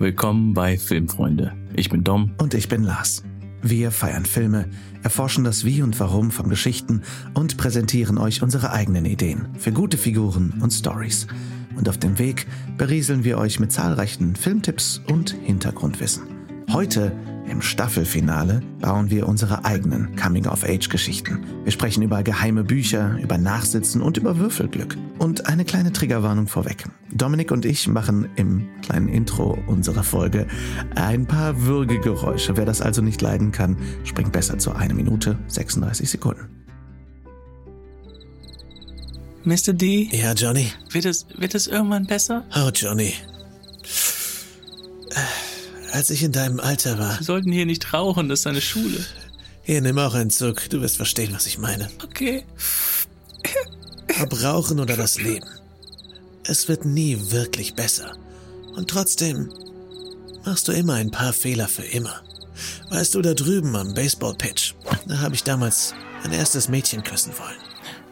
willkommen bei Filmfreunde. Ich bin Dom. Und ich bin Lars. Wir feiern Filme, erforschen das Wie und Warum von Geschichten und präsentieren euch unsere eigenen Ideen für gute Figuren und Stories. Und auf dem Weg berieseln wir euch mit zahlreichen Filmtipps und Hintergrundwissen. Heute im Staffelfinale bauen wir unsere eigenen Coming-of-Age-Geschichten. Wir sprechen über geheime Bücher, über Nachsitzen und über Würfelglück. Und eine kleine Triggerwarnung vorweg. Dominik und ich machen im kleinen Intro unserer Folge ein paar Würgegeräusche. Wer das also nicht leiden kann, springt besser zu 1 Minute 36 Sekunden. Mr. D, Ja, Johnny. wird es, wird es irgendwann besser? Oh, Johnny. Als ich in deinem Alter war. Wir sollten hier nicht rauchen, das ist eine Schule. Hier, nimm auch einen Zug. Du wirst verstehen, was ich meine. Okay. Ob Rauchen oder das Leben. Es wird nie wirklich besser. Und trotzdem machst du immer ein paar Fehler für immer. Weißt du, da drüben am Baseball-Pitch, da habe ich damals mein erstes Mädchen küssen wollen.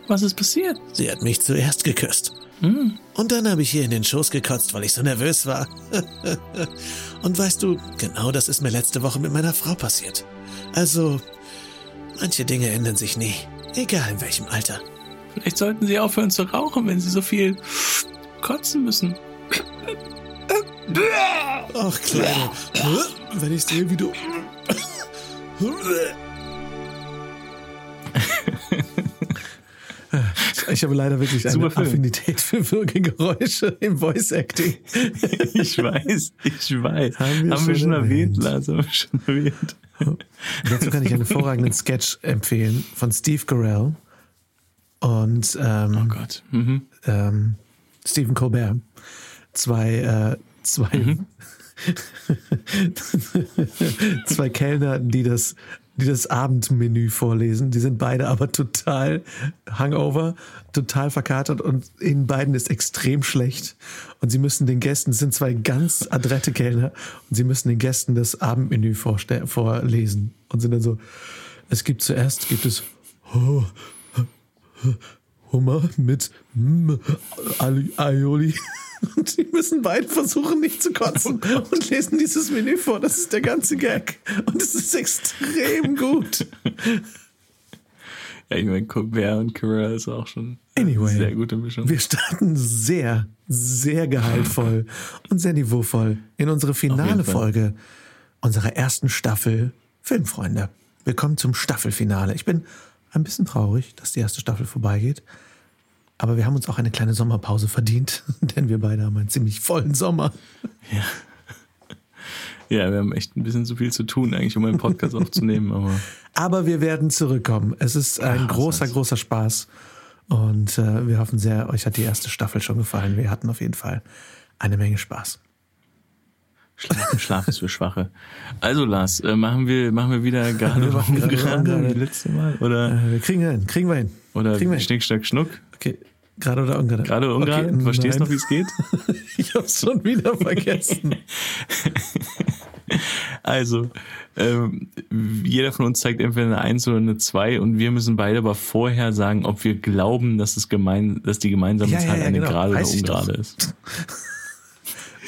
Was ist passiert? Sie hat mich zuerst geküsst. Und dann habe ich ihr in den Schoß gekotzt, weil ich so nervös war. Und weißt du, genau das ist mir letzte Woche mit meiner Frau passiert. Also, manche Dinge ändern sich nie. Egal in welchem Alter. Vielleicht sollten Sie aufhören zu rauchen, wenn Sie so viel kotzen müssen. Ach, Kleine. Wenn ich sehe, wie du... Ich habe leider wirklich eine Super Film. Affinität für Würgegeräusche im Voice Acting. Ich weiß, ich weiß. Haben wir schon schon erwähnt, erwähnt. Lars, haben wir schon erwähnt. Dazu kann ich einen hervorragenden Sketch empfehlen von Steve Carell und ähm, Oh Gott. Mhm. ähm, Stephen Colbert. Zwei, äh, zwei, zwei Kellner, die das, die das Abendmenü vorlesen. Die sind beide aber total hungover, total verkatert und ihnen beiden ist extrem schlecht. Und sie müssen den Gästen, es sind zwei ganz adrette Kellner, und sie müssen den Gästen das Abendmenü vorlesen. Und sind dann so, es gibt zuerst, gibt es oh, Hummer mit Ali- Aioli. Und die müssen beide versuchen, nicht zu kotzen und lesen dieses Menü vor. Das ist der ganze Gag. Und es ist extrem gut. Ja, ich meine, Colbert und Carell ist auch schon Anyway. eine sehr gute Mischung. Wir starten sehr, sehr gehaltvoll und sehr niveauvoll in unsere finale. Folge unserer ersten Staffel Filmfreunde. Willkommen zum Staffelfinale. Ich bin ein bisschen traurig, dass die erste Staffel vorbeigeht. Aber wir haben uns auch eine kleine Sommerpause verdient, denn wir beide haben einen ziemlich vollen Sommer. Ja, wir haben echt ein bisschen zu viel zu tun, eigentlich, um einen Podcast aufzunehmen, aber Aber wir werden zurückkommen. Es ist ein was großer, soll's. großer Spaß. Und äh, wir hoffen sehr, euch hat die erste Staffel schon gefallen. Wir hatten auf jeden Fall eine Menge Spaß. Schlaf, Schlaf ist für Schwache. Also, Lars, äh, machen wir, machen wir wieder gerade Wir machen gerade gerade ungerade. wie letzte Mal? Oder, Äh, wir kriegen hin, kriegen wir hin. oder kriegen wir hin. Schnick, Schnack, Schnuck? Okay, gerade oder ungerade? Gerade oder ungerade? Okay, du verstehst nein. noch, wie es geht? Ich hab's schon wieder vergessen. Also, ähm, jeder von uns zeigt entweder eine 1 oder eine 2 und wir müssen beide aber vorher sagen, ob wir glauben, dass, es gemein, dass die gemeinsame Ja, ja, Zahl ja, eine genau. gerade oder Weiß ungerade ist.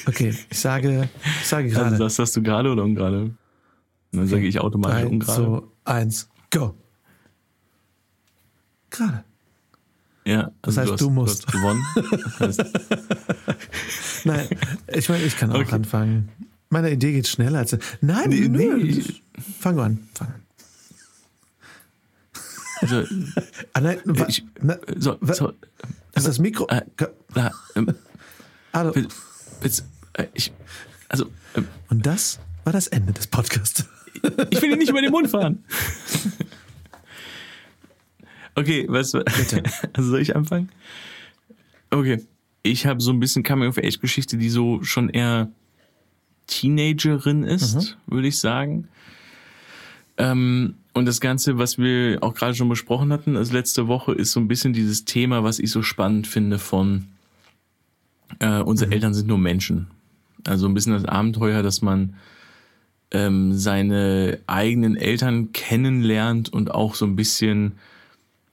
Okay, ich sage, ich sage Also gerade. das hast du gerade oder ungerade? Und dann sage ich automatisch Drei, ungerade. zwei, eins, go. Gerade. Ja, also heißt, hast, du musst. hast gewonnen. Das heißt, Nein, ich meine, ich kann auch Okay. anfangen. Meine Idee geht schneller als. Nein, Nee, nö, nee. Fang an, fang an. also, Ah, nein, wa, ich, na, so, wa- so, ist das Mikro? äh, na, ähm, Hallo. Jetzt, äh, ich, also, ähm, Und das war das Ende des Podcasts. ich will ihn nicht über den Mund fahren. Okay, was, Bitte. also soll ich anfangen? Okay, ich habe so ein bisschen Coming-of-Age-Geschichte, die so schon eher Teenagerin ist, würde ich sagen. Ähm, und das Ganze, was wir auch gerade schon besprochen hatten, also letzte Woche, ist so ein bisschen dieses Thema, was ich so spannend finde von äh, unsere Eltern sind nur Menschen. Also ein bisschen das Abenteuer, dass man ähm, seine eigenen Eltern kennenlernt und auch so ein bisschen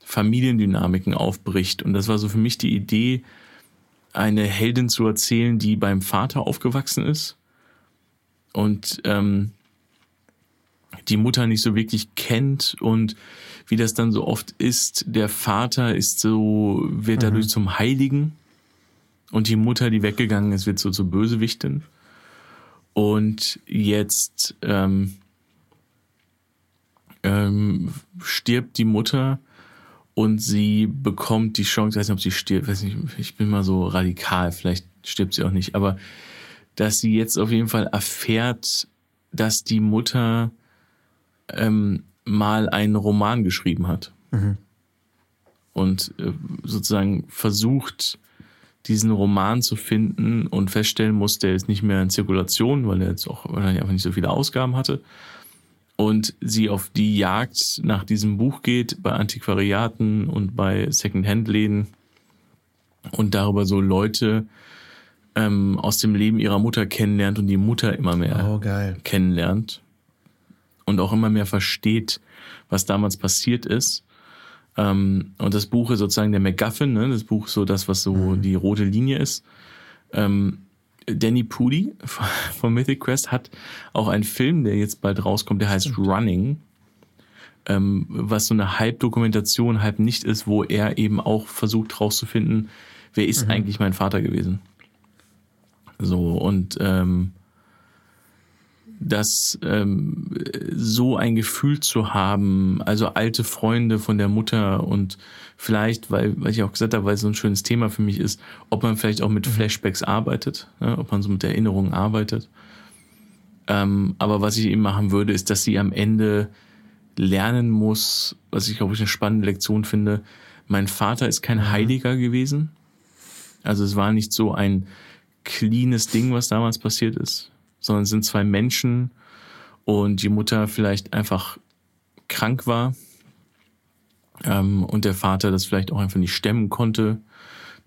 Familiendynamiken aufbricht. Und das war so für mich die Idee, eine Heldin zu erzählen, die beim Vater aufgewachsen ist und ähm, die Mutter nicht so wirklich kennt und wie das dann so oft ist, der Vater ist so, wird dadurch mhm. zum Heiligen und die Mutter, die weggegangen ist, wird so zur Bösewichtin. Und jetzt ähm, ähm, stirbt die Mutter und sie bekommt die Chance, ich weiß nicht, ob sie stirbt, weiß nicht, ich bin mal so radikal, vielleicht stirbt sie auch nicht, aber dass sie jetzt auf jeden Fall erfährt, dass die Mutter ähm, mal einen Roman geschrieben hat. Mhm. Und äh, sozusagen versucht, diesen Roman zu finden und feststellen muss, der ist nicht mehr in Zirkulation, weil er jetzt auch wahrscheinlich einfach nicht so viele Ausgaben hatte. Und sie auf die Jagd nach diesem Buch geht, bei Antiquariaten und bei Secondhand-Läden und darüber so Leute ähm, aus dem Leben ihrer Mutter kennenlernt und die Mutter immer mehr oh, kennenlernt und auch immer mehr versteht, was damals passiert ist. Ähm, und das Buch ist sozusagen der MacGuffin, ne? das Buch ist so das, was so mhm. die rote Linie ist. Ähm, Danny Pudi von Mythic Quest hat auch einen Film, der jetzt bald rauskommt, der heißt Stimmt. Running, ähm, was so eine Halbdokumentation, halb nicht ist, wo er eben auch versucht rauszufinden, wer ist mhm. eigentlich mein Vater gewesen. So, und ähm, dass ähm, so ein Gefühl zu haben, also alte Freunde von der Mutter und vielleicht, weil, weil ich auch gesagt habe, weil es so ein schönes Thema für mich ist, ob man vielleicht auch mit mhm. Flashbacks arbeitet, ne, ob man so mit Erinnerungen arbeitet. Ähm, aber was ich eben machen würde, ist, dass sie am Ende lernen muss, was ich glaube ich eine spannende Lektion finde. Mein Vater ist kein mhm. Heiliger gewesen. Also es war nicht so ein cleanes Ding, was damals passiert ist sondern es sind zwei Menschen und die Mutter vielleicht einfach krank war ähm, und der Vater das vielleicht auch einfach nicht stemmen konnte,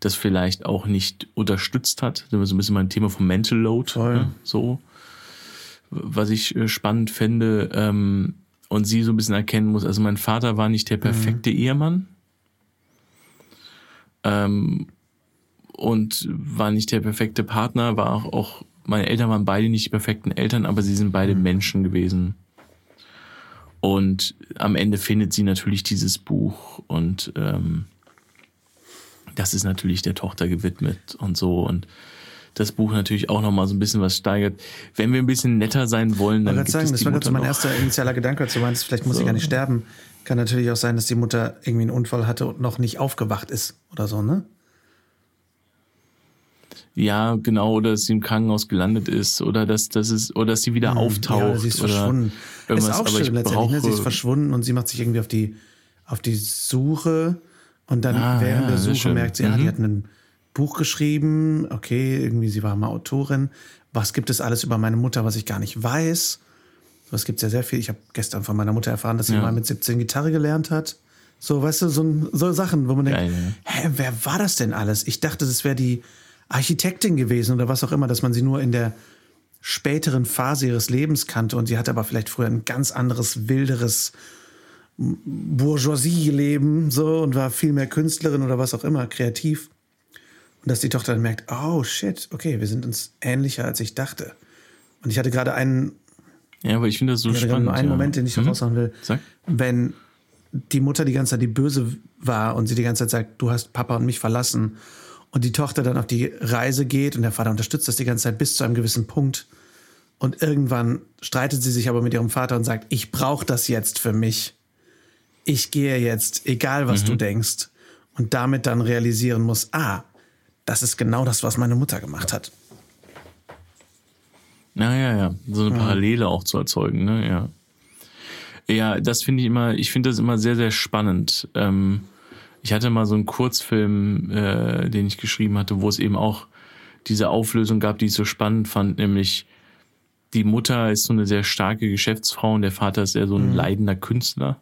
das vielleicht auch nicht unterstützt hat. Das ist so ein bisschen mein Thema vom Mental Load. Ne? So, was ich äh, spannend fände ähm, und sie so ein bisschen erkennen muss. Also mein Vater war nicht der mhm. perfekte mhm. Ehemann. Ähm, und war nicht der perfekte Partner, war auch, auch meine Eltern waren beide nicht die perfekten Eltern, aber sie sind beide mhm. Menschen gewesen. Und am Ende findet sie natürlich dieses Buch und ähm, das ist natürlich der Tochter gewidmet und so und das Buch natürlich auch nochmal so ein bisschen was steigert. Wenn wir ein bisschen netter sein wollen, dann. Ich wollte sagen, das war gerade mein erster initialer Gedanke, du meinst, vielleicht muss so. sie gar nicht sterben. Kann natürlich auch sein, dass die Mutter irgendwie einen Unfall hatte und noch nicht aufgewacht ist oder so, ne? Ja, genau, oder dass sie im Krankenhaus gelandet ist oder dass, dass es, oder dass sie wieder hm, auftaucht. Ja, sie ist verschwunden. Irgendwas, ist auch schön letztendlich, ne? Sie ist verschwunden und sie macht sich irgendwie auf die, auf die Suche und dann ah, während ja, der Suche merkt sie, mhm. ja, die hat ein Buch geschrieben, okay, irgendwie sie war mal Autorin. Was gibt es alles über meine Mutter, was ich gar nicht weiß? Was gibt es ja sehr viel. Ich habe gestern von meiner Mutter erfahren, dass sie ja. mal mit 17 Gitarre gelernt hat. So, weißt du, so, so Sachen, wo man denkt, Geil, ja. hä, wer war das denn alles? Ich dachte, das wäre die, Architektin gewesen oder was auch immer, dass man sie nur in der späteren Phase ihres Lebens kannte und sie hatte aber vielleicht früher ein ganz anderes, wilderes Bourgeoisie-Leben so und war viel mehr Künstlerin oder was auch immer, kreativ. Und dass die Tochter dann merkt, oh shit, okay, wir sind uns ähnlicher, als ich dachte. Und ich hatte gerade einen. Ja, aber ich finde das so spannend. Nur einen ja. Moment, den ich noch mhm. raushauen will. Sag. Wenn die Mutter die ganze Zeit die Böse war und sie die ganze Zeit sagt, du hast Papa und mich verlassen und die Tochter dann auf die Reise geht und der Vater unterstützt das die ganze Zeit bis zu einem gewissen Punkt. Und irgendwann streitet sie sich aber mit ihrem Vater und sagt, ich brauche das jetzt für mich. Ich gehe jetzt, egal was mhm. du denkst. Und damit dann realisieren muss, ah, das ist genau das, was meine Mutter gemacht hat. Naja, ja, so eine Parallele mhm. auch zu erzeugen, ne, ja. Ja, das finde ich immer, ich finde das immer sehr, sehr spannend. Ähm, ich hatte mal so einen Kurzfilm, äh, den ich geschrieben hatte, wo es eben auch diese Auflösung gab, die ich so spannend fand, nämlich die Mutter ist so eine sehr starke Geschäftsfrau und der Vater ist eher so ein mhm. leidender Künstler.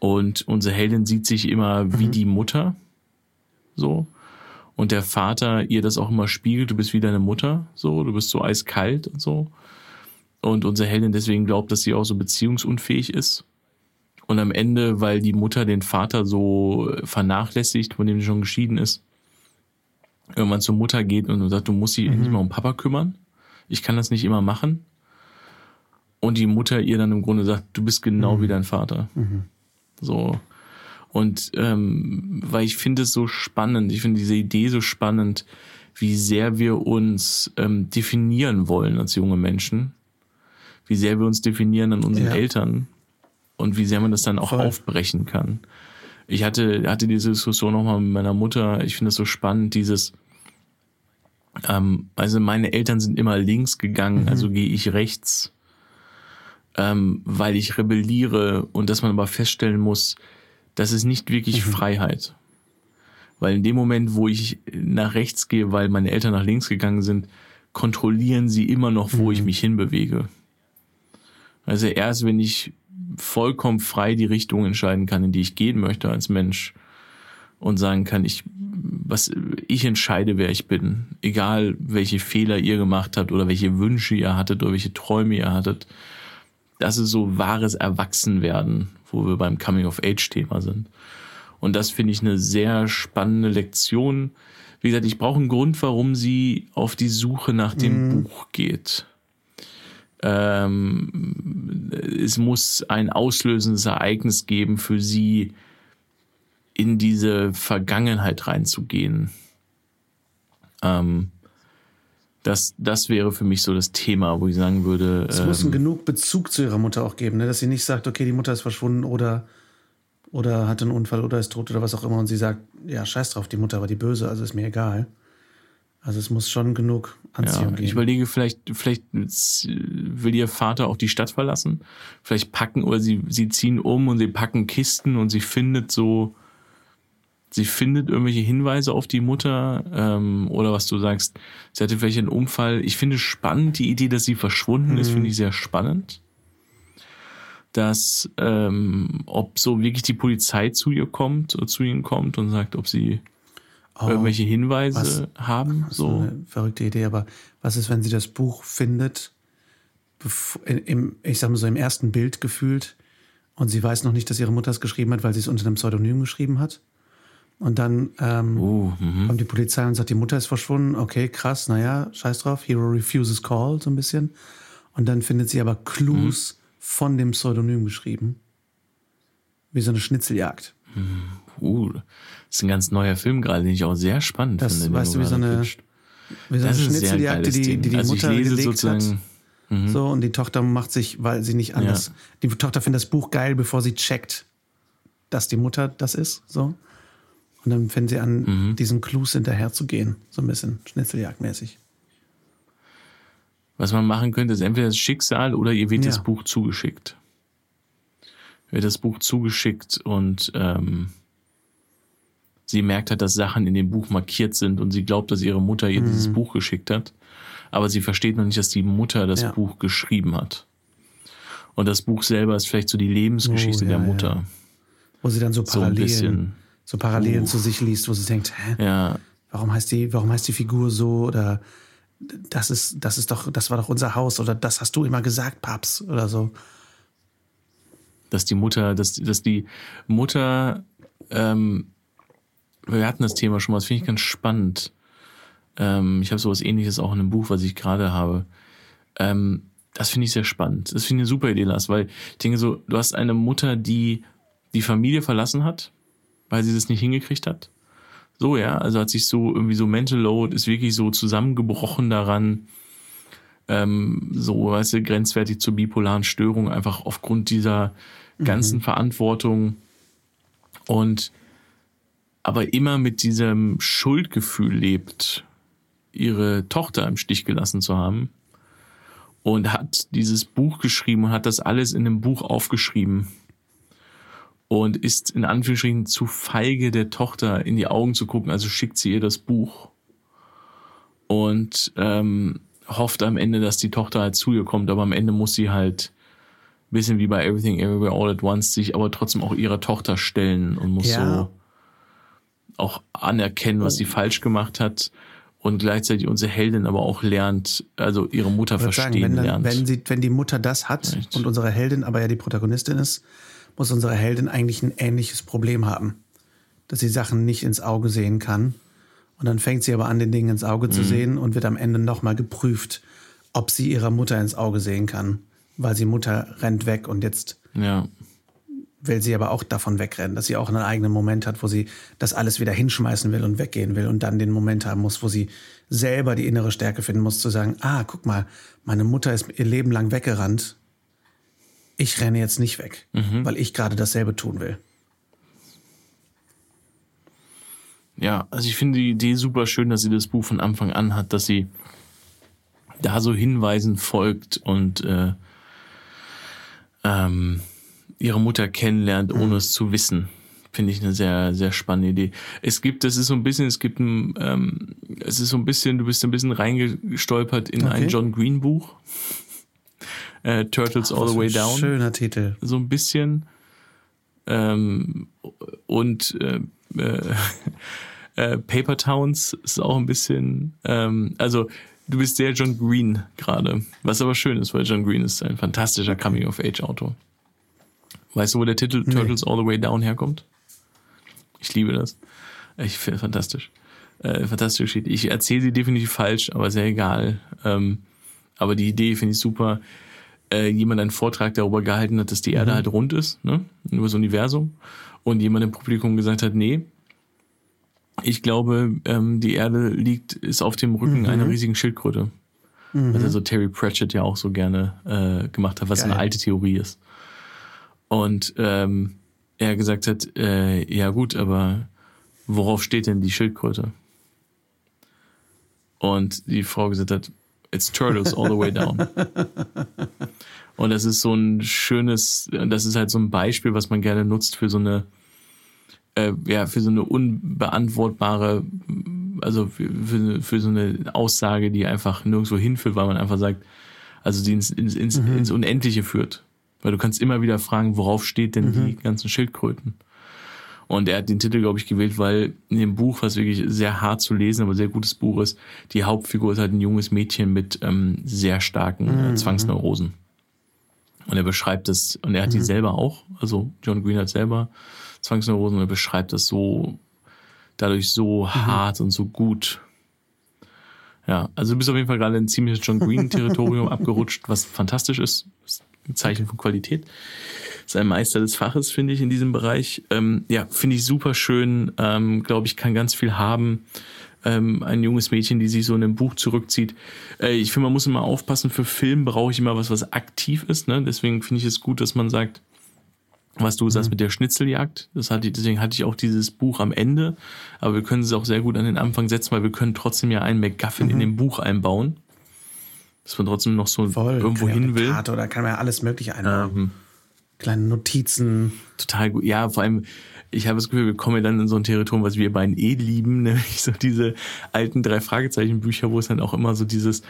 Und unsere Heldin sieht sich immer wie mhm. die Mutter. So. Und der Vater ihr das auch immer spiegelt, du bist wie deine Mutter, so, du bist so eiskalt und so. Und unsere Heldin deswegen glaubt, dass sie auch so beziehungsunfähig ist. Und am Ende, weil die Mutter den Vater so vernachlässigt, von dem sie schon geschieden ist, irgendwann zur Mutter geht und sagt, du musst dich mhm. endlich mal um Papa kümmern. ich kann das nicht immer machen. Und die Mutter ihr dann im Grunde sagt, du bist genau mhm. wie dein Vater. Mhm. So. Und ähm, weil ich finde es so spannend, ich finde diese Idee so spannend, wie sehr wir uns ähm, definieren wollen als junge Menschen, wie sehr wir uns definieren an unseren ja. Eltern und wie sehr man das dann auch Voll. aufbrechen kann. Ich hatte, hatte diese Diskussion nochmal mit meiner Mutter. Ich finde es so spannend, dieses, ähm, also meine Eltern sind immer links gegangen, mhm. also gehe ich rechts, ähm, weil ich rebelliere und dass man aber feststellen muss, das ist nicht wirklich mhm. Freiheit. Weil in dem Moment, wo ich nach rechts gehe, weil meine Eltern nach links gegangen sind, kontrollieren sie immer noch, wo mhm. ich mich hinbewege. Also erst wenn ich vollkommen frei die Richtung entscheiden kann, in die ich gehen möchte als Mensch und sagen kann, ich, was, ich entscheide, wer ich bin. Egal, welche Fehler ihr gemacht habt oder welche Wünsche ihr hattet oder welche Träume ihr hattet. Das ist so wahres Erwachsenwerden, wo wir beim Coming-of-Age-Thema sind. Und das finde ich eine sehr spannende Lektion. Wie gesagt, ich brauche einen Grund, warum sie auf die Suche nach dem mm. Buch geht. Ähm, es muss ein auslösendes Ereignis geben für sie, in diese Vergangenheit reinzugehen. Ähm, das, das wäre für mich so das Thema, wo ich sagen würde. Es ähm, muss einen genug Bezug zu ihrer Mutter auch geben, ne? dass sie nicht sagt, okay, die Mutter ist verschwunden oder, oder hat einen Unfall oder ist tot oder was auch immer und sie sagt, ja, scheiß drauf, die Mutter war die Böse, also ist mir egal. Also es muss schon genug Anziehung ja, geben. Ich überlege, vielleicht, vielleicht will ihr Vater auch die Stadt verlassen. Vielleicht packen oder sie, sie ziehen um und sie packen Kisten und sie findet so, sie findet irgendwelche Hinweise auf die Mutter ähm, oder was du sagst, sie hatte vielleicht einen Unfall. Ich finde spannend die Idee, dass sie verschwunden mhm. ist, finde ich sehr spannend. Dass ähm, ob so wirklich die Polizei zu ihr kommt, oder zu ihnen kommt und sagt, ob sie oh, irgendwelche Hinweise was, haben. So. so eine verrückte Idee, aber was ist, wenn sie das Buch findet, im, ich sag mal so im ersten Bild gefühlt, und sie weiß noch nicht, dass ihre Mutter es geschrieben hat, weil sie es unter einem Pseudonym geschrieben hat? Und dann ähm, uh, kommt die Polizei und sagt, die Mutter ist verschwunden. Okay, krass, naja, scheiß drauf. Hero refuses call, so ein bisschen. Und dann findet sie aber Clues mhm. von dem Pseudonym geschrieben. Wie so eine Schnitzeljagd. Mhm. Uh, das ist ein ganz neuer Film gerade, den ich auch sehr spannend das, finde. Weißt du, wie so eine, wie so eine Schnitzeljagd, die die, die, die also Mutter gelegt sozusagen, hat. Mhm. So, und die Tochter macht sich, weil sie nicht anders. Ja. Die Tochter findet das Buch geil, bevor sie checkt, dass die Mutter das ist. So. Und dann fängt sie an, mhm. diesen Clues hinterher zu gehen. So ein bisschen Schnitzeljagdmäßig. Was man machen könnte, ist entweder das Schicksal oder ihr wird ja. das Buch zugeschickt. Wird das Buch zugeschickt und ähm, sie merkt hat, dass Sachen in dem Buch markiert sind und sie glaubt, dass ihre Mutter ihr mhm. dieses Buch geschickt hat. Aber sie versteht noch nicht, dass die Mutter das ja. Buch geschrieben hat. Und das Buch selber ist vielleicht so die Lebensgeschichte oh, ja, der Mutter. Ja. Wo sie dann so Parallelen, so, so Parallelen uh. zu sich liest, wo sie denkt, hä? Ja. Warum heißt die, warum heißt die Figur so? Oder das ist, das ist doch, das war doch unser Haus oder das hast du immer gesagt, Paps oder so. Dass die Mutter, dass, dass die Mutter ähm, wir hatten das Thema schon mal, das finde ich ganz spannend. Ähm, ich habe sowas ähnliches auch in einem Buch, was ich gerade habe. Ähm, das finde ich sehr spannend. Das finde ich eine super Idee, Lars, weil ich denke so, du hast eine Mutter, die die Familie verlassen hat, weil sie das nicht hingekriegt hat. So, ja, also hat sich so irgendwie so Mental Load ist wirklich so zusammengebrochen daran, ähm, so, weißt du, grenzwertig zur bipolaren Störung, einfach aufgrund dieser ganzen mhm. Verantwortung. Und aber immer mit diesem Schuldgefühl lebt, ihre Tochter im Stich gelassen zu haben. Und hat dieses Buch geschrieben und hat das alles in einem Buch aufgeschrieben. Und ist in Anführungsstrichen zu feige, der Tochter in die Augen zu gucken, also schickt sie ihr das Buch. Und ähm, hofft am Ende, dass die Tochter halt zu ihr kommt, aber am Ende muss sie halt bisschen wie bei Everything Everywhere All at Once sich aber trotzdem auch ihrer Tochter stellen und muss ja. so auch anerkennen, was sie oh. falsch gemacht hat und gleichzeitig unsere Heldin aber auch lernt, also ihre Mutter verstehen sagen, wenn dann, lernt. Wenn, sie, wenn die Mutter das hat Echt? und unsere Heldin aber ja die Protagonistin ist, muss unsere Heldin eigentlich ein ähnliches Problem haben, dass sie Sachen nicht ins Auge sehen kann. Und dann fängt sie aber an, den Dingen ins Auge mhm. zu sehen und wird am Ende nochmal geprüft, ob sie ihrer Mutter ins Auge sehen kann, weil sie Mutter rennt weg und jetzt Ja. Will sie aber auch davon wegrennen, dass sie auch einen eigenen Moment hat, wo sie das alles wieder hinschmeißen will und weggehen will und dann den Moment haben muss, wo sie selber die innere Stärke finden muss, zu sagen, ah, guck mal, meine Mutter ist ihr Leben lang weggerannt. Ich renne jetzt nicht weg, weil ich gerade dasselbe tun will. Ja, also ich finde die Idee super schön, dass sie das Buch von Anfang an hat, dass sie da so Hinweisen folgt und äh, ähm, ihre Mutter kennenlernt, ohne es zu wissen. Finde ich eine sehr, sehr spannende Idee. Es gibt, das ist so ein bisschen, es gibt ein, ähm, es ist so ein bisschen, du bist ein bisschen reingestolpert in ein Okay. John Green Buch. Äh, Turtles All Was the Way ein Down Schöner Titel. so ein bisschen. Ähm, und äh, äh, äh, Paper Towns ist auch ein bisschen. Ähm, also du bist sehr John Green gerade, was aber schön ist, weil John Green ist ein fantastischer Coming-of-Age-Autor. Weißt du, wo der Titel Turtles All the Way Down herkommt? Ich liebe das. Ich finde es fantastisch. Äh, fantastische Geschichte. Ich erzähle sie definitiv falsch, aber sehr egal. Ähm, aber die Idee finde ich super. Äh, jemand einen Vortrag darüber gehalten hat, dass die Erde halt rund ist, ne? Über das Universum. Und jemand im Publikum gesagt hat, nee, ich glaube, ähm, die Erde liegt, ist auf dem Rücken einer riesigen Schildkröte. Was also Terry Pratchett ja auch so gerne äh, gemacht hat, was Geil. eine alte Theorie ist. Und ähm, er gesagt hat, äh, ja gut, aber worauf steht denn die Schildkröte? Und die Frau gesagt hat, it's turtles all the way down. Und das ist so ein schönes, das ist halt so ein Beispiel, was man gerne nutzt für so eine, äh, ja, für so eine unbeantwortbare, also für, für, für so eine Aussage, die einfach nirgendwo hinführt, weil man einfach sagt, also die ins, ins, ins, ins Unendliche führt. Weil du kannst immer wieder fragen, worauf steht denn die ganzen Schildkröten? Und er hat den Titel, glaube ich, gewählt, weil in dem Buch, was wirklich sehr hart zu lesen, aber sehr gutes Buch ist, die Hauptfigur ist halt ein junges Mädchen mit ähm, sehr starken äh, Zwangsneurosen. Und er beschreibt das, und er hat die selber auch, also John Green hat selber Zwangsneurosen und er beschreibt das so, dadurch so hart und so gut. Ja, also du bist auf jeden Fall gerade in ziemliches John Green-Territorium abgerutscht, was fantastisch ist. ist ein Zeichen von Qualität. Ist ein Meister des Faches, finde ich, in diesem Bereich. Ähm, ja, finde ich super schön. Ähm, Glaube ich, kann ganz viel haben. Ähm, ein junges Mädchen, die sich so in einem Buch zurückzieht. Äh, ich finde, man muss immer aufpassen, für Film brauche ich immer was, was aktiv ist. Ne? Deswegen finde ich es gut, dass man sagt, was du sagst mit der Schnitzeljagd. Das hatte ich, deswegen hatte ich auch dieses Buch am Ende. Aber wir können es auch sehr gut an den Anfang setzen, weil wir können trotzdem ja einen MacGuffin in dem Buch einbauen. Dass man trotzdem noch so Voll. irgendwo ja hin eine will. Karte oder kann man ja alles Mögliche einbauen. Ähm, Kleine Notizen. total gut. Ja, vor allem, ich habe das Gefühl, wir kommen ja dann in so ein Territorium, was wir beiden eh lieben, nämlich so diese alten drei Fragezeichen Bücher, wo es dann auch immer so dieses,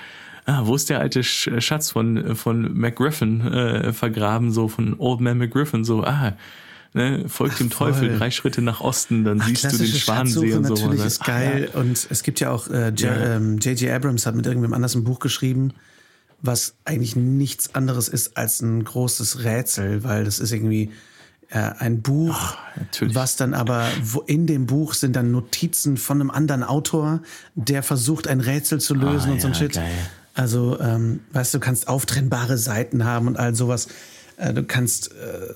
ah, wo ist der alte Sch- Schatz von, von McGriffin äh, vergraben, so von Old Man McGriffin, so, ah, ne, folgt dem voll. Teufel, drei Schritte nach Osten, dann Ach, siehst du den Schwanensee und so. natürlich Und ist geil. Ah, Und es gibt ja auch, äh, J- Ja. ähm, J.J. Abrams hat mit irgendwem anders ein Buch geschrieben, was eigentlich nichts anderes ist als ein großes Rätsel, weil das ist irgendwie äh, ein Buch, natürlich. was dann aber wo in dem Buch sind dann Notizen von einem anderen Autor, der versucht ein Rätsel zu lösen Ah, und so ein ja, Shit. geil. Also, ähm, weißt du, du kannst auftrennbare Seiten haben und all sowas. Äh, du kannst, äh,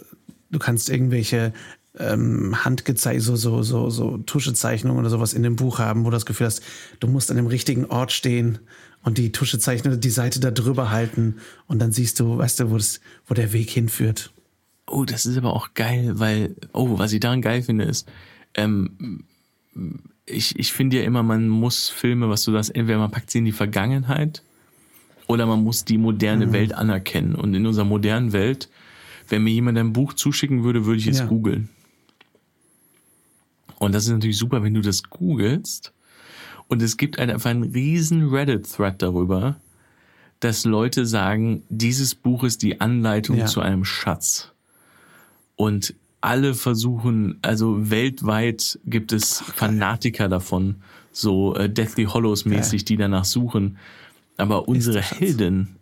du kannst irgendwelche ähm, Handgezei so, so, so, so Tuschezeichnungen oder sowas in dem Buch haben, wo du das Gefühl hast, du musst an dem richtigen Ort stehen und die Tuschezeichnung, die Seite da drüber halten und dann siehst du, weißt du, wo, das, wo der Weg hinführt. Oh, das ist aber auch geil, weil, oh, was ich daran geil finde, ist, ähm, ich, ich finde ja immer, man muss Filme, was du sagst, entweder man packt sie in die Vergangenheit oder man muss die moderne Welt anerkennen. Und in unserer modernen Welt, wenn mir jemand ein Buch zuschicken würde, würde ich es Ja. googeln. Und das ist natürlich super, wenn du das googelst. Und es gibt einfach einen riesen Reddit-Thread darüber, dass Leute sagen, dieses Buch ist die Anleitung Ja. zu einem Schatz. Und alle versuchen, also weltweit gibt es Fanatiker davon, so äh, Deathly Hollows mäßig, die danach suchen. Aber unsere. Heldin,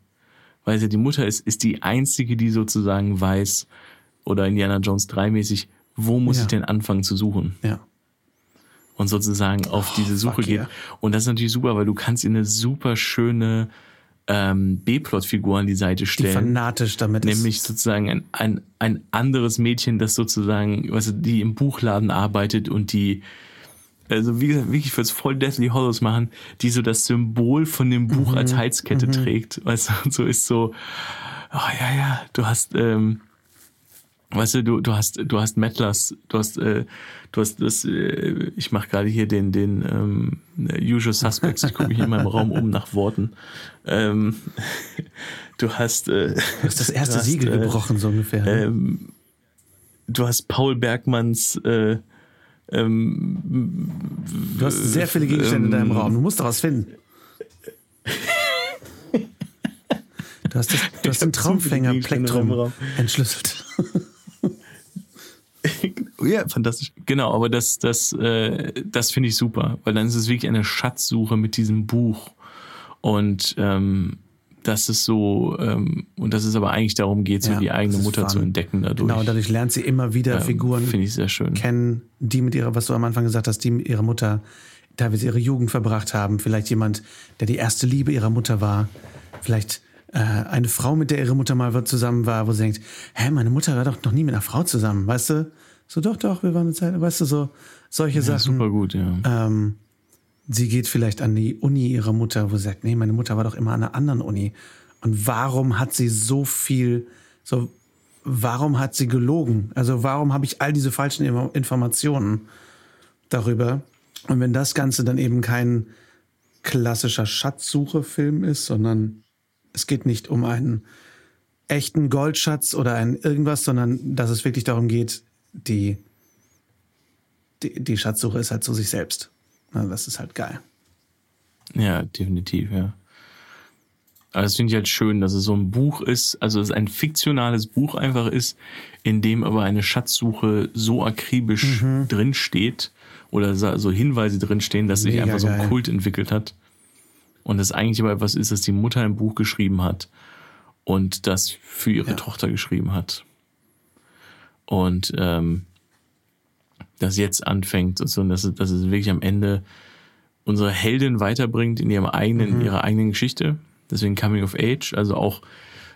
weil sie die Mutter ist, ist die einzige, die sozusagen weiß, oder Indiana Jones 3 mäßig, wo muss Ja. ich denn anfangen zu suchen? Ja. und sozusagen auf diese Suche geht. yeah. Und das ist natürlich super, weil du kannst in eine super schöne ähm, B-Plot-Figur an die Seite Die stellen. fanatisch damit Nämlich ist. sozusagen ein, ein, ein anderes Mädchen, das sozusagen, was die im Buchladen arbeitet und die, also wie gesagt, wirklich fürs voll Deathly Hollows machen, die so das Symbol von dem Buch Mhm. als Halskette trägt. Weißt du, und so ist so, oh ja, ja, du hast, ähm, weißt du, du, du hast, du hast Mettlers, du hast, äh, du hast das, äh, ich mache gerade hier den, den ähm, Usual Suspects, ich gucke hier in meinem Raum um nach Worten. Ähm, du hast, äh, Du hast das erste hast, Siegel äh, gebrochen, so ungefähr. ne? ähm, du hast Paul Bergmanns äh, ähm, du hast sehr viele Gegenstände in deinem ähm, Raum. Du musst doch was finden. Du hast, das, du hast den Traumfänger-Plektrum Raum. entschlüsselt. ja, fantastisch. Genau, aber das, das, äh, das finde ich super, weil dann ist es wirklich eine Schatzsuche mit diesem Buch. Und ähm, das ist so, ähm, und dass es aber eigentlich darum geht, so Ja, die eigene Mutter zu entdecken dadurch. Genau, dadurch lernt sie immer wieder Ähm, Figuren kennen, die mit ihrer, was du am Anfang gesagt hast, die mit ihrer Mutter teilweise ihre Jugend verbracht haben. Vielleicht jemand, der die erste Liebe ihrer Mutter war. Vielleicht äh, eine Frau, mit der ihre Mutter mal zusammen war, wo sie denkt, hä, meine Mutter war doch noch nie mit einer Frau zusammen, weißt du? So, doch, doch, wir waren eine Zeit, weißt du, so solche Ja, Sachen. super gut, ja. Ähm, sie geht vielleicht an die Uni ihrer Mutter, wo sie sagt, nee, meine Mutter war doch immer an einer anderen Uni. Und warum hat sie so viel, so, warum hat sie gelogen? Also warum habe ich all diese falschen Inf- Informationen darüber? Und wenn das Ganze dann eben kein klassischer Schatzsuche-Film ist, sondern es geht nicht um einen echten Goldschatz oder ein irgendwas, sondern dass es wirklich darum geht, die, die, die Schatzsuche ist halt zu sich selbst. Na, das ist halt geil. Ja, definitiv, ja. Aber das finde ich halt schön, dass es so ein Buch ist, also dass es ein fiktionales Buch einfach ist, in dem aber eine Schatzsuche so akribisch Mhm. drinsteht oder so Hinweise drinstehen, dass sich einfach so ein geil. Kult entwickelt hat. Und das eigentlich aber etwas ist, das die Mutter ein Buch geschrieben hat und das für ihre Ja. Tochter geschrieben hat. Und ähm, das jetzt anfängt, so, dass, es, dass es wirklich am Ende unsere Heldin weiterbringt in ihrem eigenen, ihrer eigenen Geschichte. Deswegen Coming of Age, also auch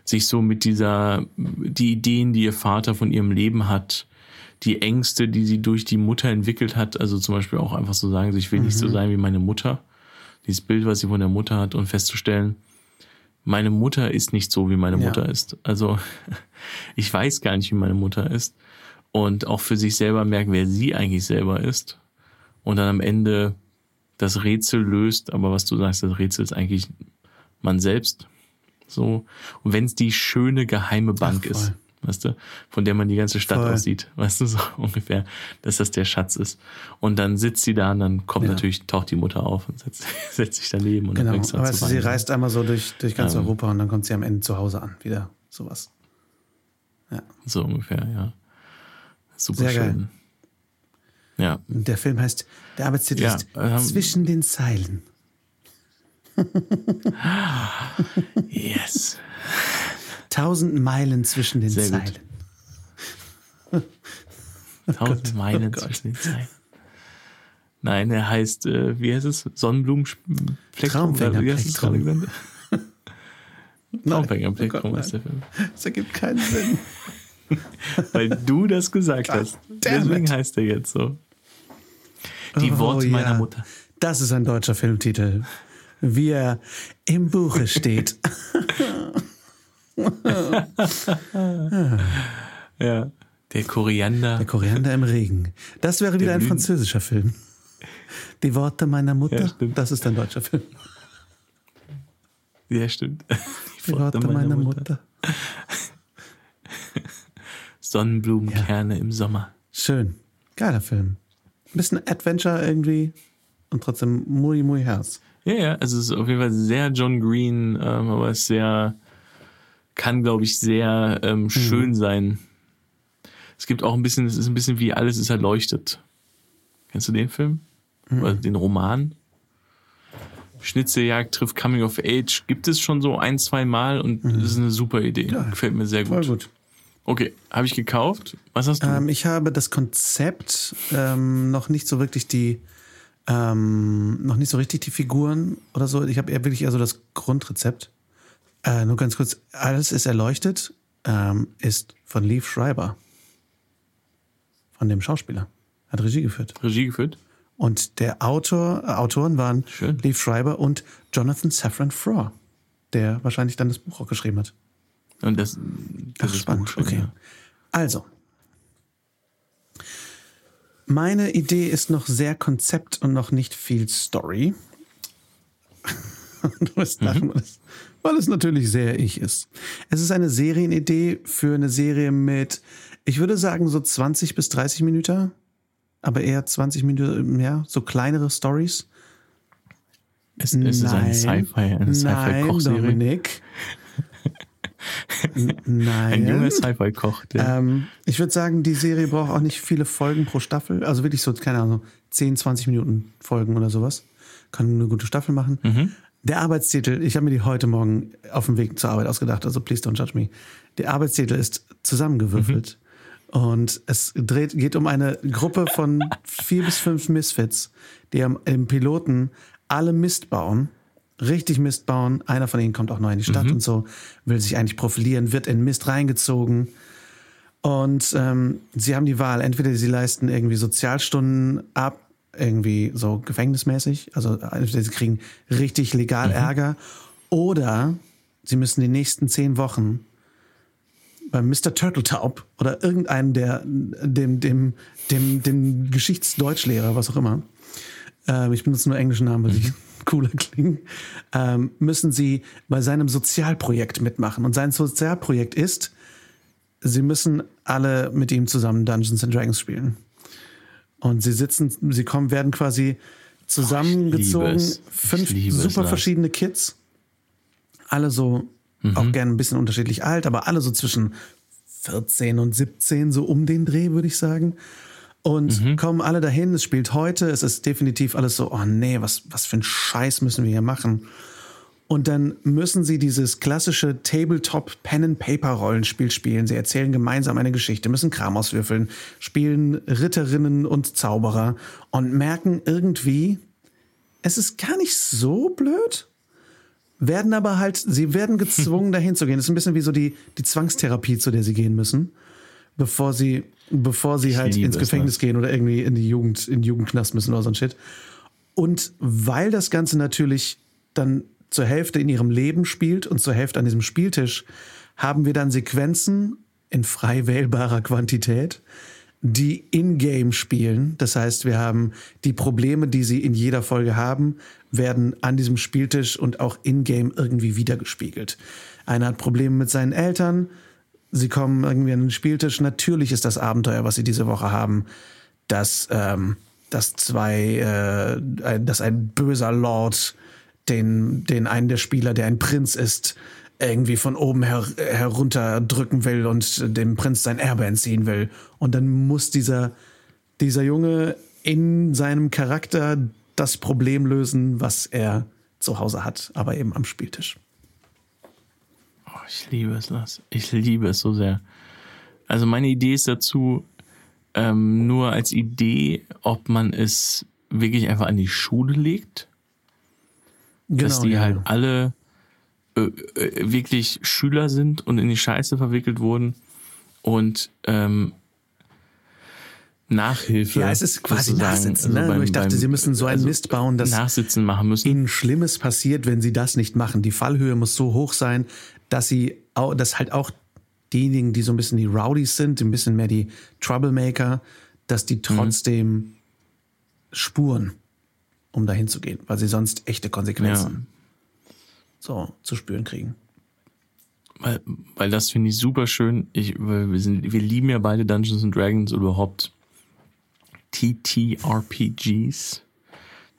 sich so mit dieser, die Ideen, die ihr Vater von ihrem Leben hat, die Ängste, die sie durch die Mutter entwickelt hat, also zum Beispiel auch einfach so sagen, ich will nicht so sein wie meine Mutter. Dieses Bild, was sie von der Mutter hat und festzustellen, meine Mutter ist nicht so, wie meine Ja. Mutter ist. Also ich weiß gar nicht, wie meine Mutter ist. Und auch für sich selber merken, wer sie eigentlich selber ist. Und dann am Ende das Rätsel löst, aber was du sagst, das Rätsel ist eigentlich man selbst. So. Und wenn es die schöne geheime Bank Ach, ist, weißt du, von der man die ganze Stadt Voll. aussieht, weißt du, so ungefähr, dass das der Schatz ist. Und dann sitzt sie da und dann kommt Ja. natürlich, taucht die Mutter auf und setzt, setzt sich daneben und Genau. dann fängst du an Aber zu weißt du, sie reist einmal so durch, durch ganz Ähm. Europa und dann kommt sie am Ende zu Hause an. Wieder sowas. So ungefähr, ja. Super Sehr geil. schön. Ja, Und der Film heißt, der Arbeitstitel Ja, ist ähm, Zwischen den Zeilen. yes. Tausend Meilen zwischen den Sehr. Zeilen. Tausend Meilen Gott. zwischen den Zeilen. Nein, er heißt, äh, wie heißt es? Sonnenblumenplektrum? Traumfängerplektrum. Genannt? Traumfängerplektrum Oh Gott, ist der Film. Das ergibt keinen Sinn. Weil du das gesagt hast. damn Deswegen heißt er jetzt so. Die Oh, Worte meiner ja. Mutter. Das ist ein deutscher Filmtitel. Wie er im Buche steht. Ja. Der Koriander. Der Koriander im Regen. Das wäre wieder Der ein französischer Film. Die Worte meiner Mutter. Ja, das ist ein deutscher Film. Ja, stimmt. Die Worte meiner Mutter. Sonnenblumenkerne im Sommer. Schön. Geiler Film. Ein bisschen Adventure irgendwie und trotzdem muy, muy Herz. Ja, ja, also es ist auf jeden Fall sehr John Green, ähm, aber es sehr, kann, glaube ich, sehr Mhm. ähm, schön sein. Es gibt auch ein bisschen, es ist ein bisschen wie alles ist erleuchtet. Kennst du den Film? Mhm. Oder den Roman? Schnitzeljagd trifft Coming of Age gibt es schon so ein, zwei Mal und das ist eine super Idee. Mhm. Ja, Gefällt mir sehr Voll gut. Okay, habe ich gekauft. Was hast du? Ähm, ich habe das Konzept ähm, noch nicht so wirklich die, ähm, noch nicht so richtig die Figuren oder so. Ich habe eher wirklich eher so das Grundrezept. Äh, nur ganz kurz, alles ist erleuchtet, ähm, ist von Leaf Schreiber. Von dem Schauspieler. Hat Regie geführt. Regie geführt? Und der Autor, äh, Autoren waren Schön. Leaf Schreiber und Jonathan Safran Foer, der wahrscheinlich dann das Buch auch geschrieben hat. Und das, das Ach, ist spannend. gut, okay. ja. Also. Meine Idee ist noch sehr Konzept und noch nicht viel Story. du wirst lachen, weil, es, weil es natürlich sehr ich ist. Es ist eine Serienidee für eine Serie mit, ich würde sagen, so 20 bis 30 Minuten, aber eher 20 Minuten, ja, so kleinere Stories. Es, es ist eine Sci-Fi, eine Sci-Fi-Kochserie. Dominik. Nein. Ein junger Sci-Fi-Koch. Ähm, ich würde sagen, die Serie braucht auch nicht viele Folgen pro Staffel. Also wirklich so, keine Ahnung, 10, 20 Minuten Folgen oder sowas. Kann eine gute Staffel machen. Der Arbeitstitel, ich habe mir die heute Morgen auf dem Weg zur Arbeit ausgedacht, also please don't judge me. Der Arbeitstitel ist zusammengewürfelt. Und es dreht, geht um eine Gruppe von vier bis fünf Misfits, die am, im Piloten alle Mist bauen, richtig Mist bauen. Einer von ihnen kommt auch neu in die Stadt und so, will sich eigentlich profilieren, wird in Mist reingezogen. Und ähm, sie haben die Wahl, entweder sie leisten irgendwie Sozialstunden ab, irgendwie so gefängnismäßig, also entweder sie kriegen richtig legal Ärger, oder sie müssen die nächsten zehn Wochen beim Mr. Turtletaub oder irgendeinem der, dem, dem, dem, dem Geschichtsdeutschlehrer, was auch immer, ähm, ich benutze nur englischen Namen, weil sie cooler klingen, ähm, müssen sie bei seinem Sozialprojekt mitmachen. Und sein Sozialprojekt ist, sie müssen alle mit ihm zusammen Dungeons and Dragons spielen. Und sie sitzen, sie kommen, werden quasi zusammengezogen. Ich fünf super Lars. verschiedene Kids, alle so auch gerne ein bisschen unterschiedlich alt, aber alle so zwischen 14 und 17, so um den Dreh, würde ich sagen. Und kommen alle dahin, es spielt heute, es ist definitiv alles so, oh nee, was, was für ein Scheiß müssen wir hier machen? Und dann müssen sie dieses klassische Tabletop-Pen-and-Paper-Rollenspiel spielen. Sie erzählen gemeinsam eine Geschichte, müssen Kram auswürfeln, spielen Ritterinnen und Zauberer und merken irgendwie, es ist gar nicht so blöd. Werden aber halt, sie werden gezwungen, dahin zu gehen. Das ist ein bisschen wie so die, die Zwangstherapie, zu der sie gehen müssen, bevor sie, bevor sie halt liebe ins Gefängnis Lars. gehen oder irgendwie in die Jugend, in den Jugendknast müssen oder so ein Shit. Und weil das Ganze natürlich dann zur Hälfte in ihrem Leben spielt und zur Hälfte an diesem Spieltisch, haben wir dann Sequenzen in frei wählbarer Quantität, die in-game spielen. Das heißt, wir haben die Probleme, die sie in jeder Folge haben, werden an diesem Spieltisch und auch in-game irgendwie wiedergespiegelt. Einer hat Probleme mit seinen Eltern, sie kommen irgendwie an den Spieltisch. Natürlich ist das Abenteuer, was sie diese Woche haben, dass, ähm, dass zwei, äh, ein- dass ein böser Lord den, den einen der Spieler, der ein Prinz ist, irgendwie von oben her, herunterdrücken will und dem Prinz sein Erbe entziehen will. Und dann muss dieser, dieser Junge in seinem Charakter das Problem lösen, was er zu Hause hat, aber eben am Spieltisch. Ich liebe es, Lars. Ich liebe es so sehr. Also meine Idee ist dazu, ähm, nur als Idee, ob man es wirklich einfach an die Schule legt, dass die Genau, ja. halt alle äh, äh, wirklich Schüler sind und in die Scheiße verwickelt wurden und ähm, Nachhilfe. Ja, es ist quasi Nachsitzen. Ne? also beim- ich dachte, beim- sie müssen so einen also Mist bauen, dass Nachsitzen machen müssen. ihnen Schlimmes passiert, wenn sie das nicht machen. Die Fallhöhe muss so hoch sein, dass sie, au- dass halt auch diejenigen, die so ein bisschen die Rowdies sind, ein bisschen mehr die Troublemaker, dass Mhm. die trotzdem spuren, um dahin zu gehen, weil sie sonst echte Konsequenzen so zu spüren kriegen. weil, weil das finde ich super schön. Ich, weil wir, sind, wir lieben ja beide Dungeons and Dragons oder überhaupt TTRPGs,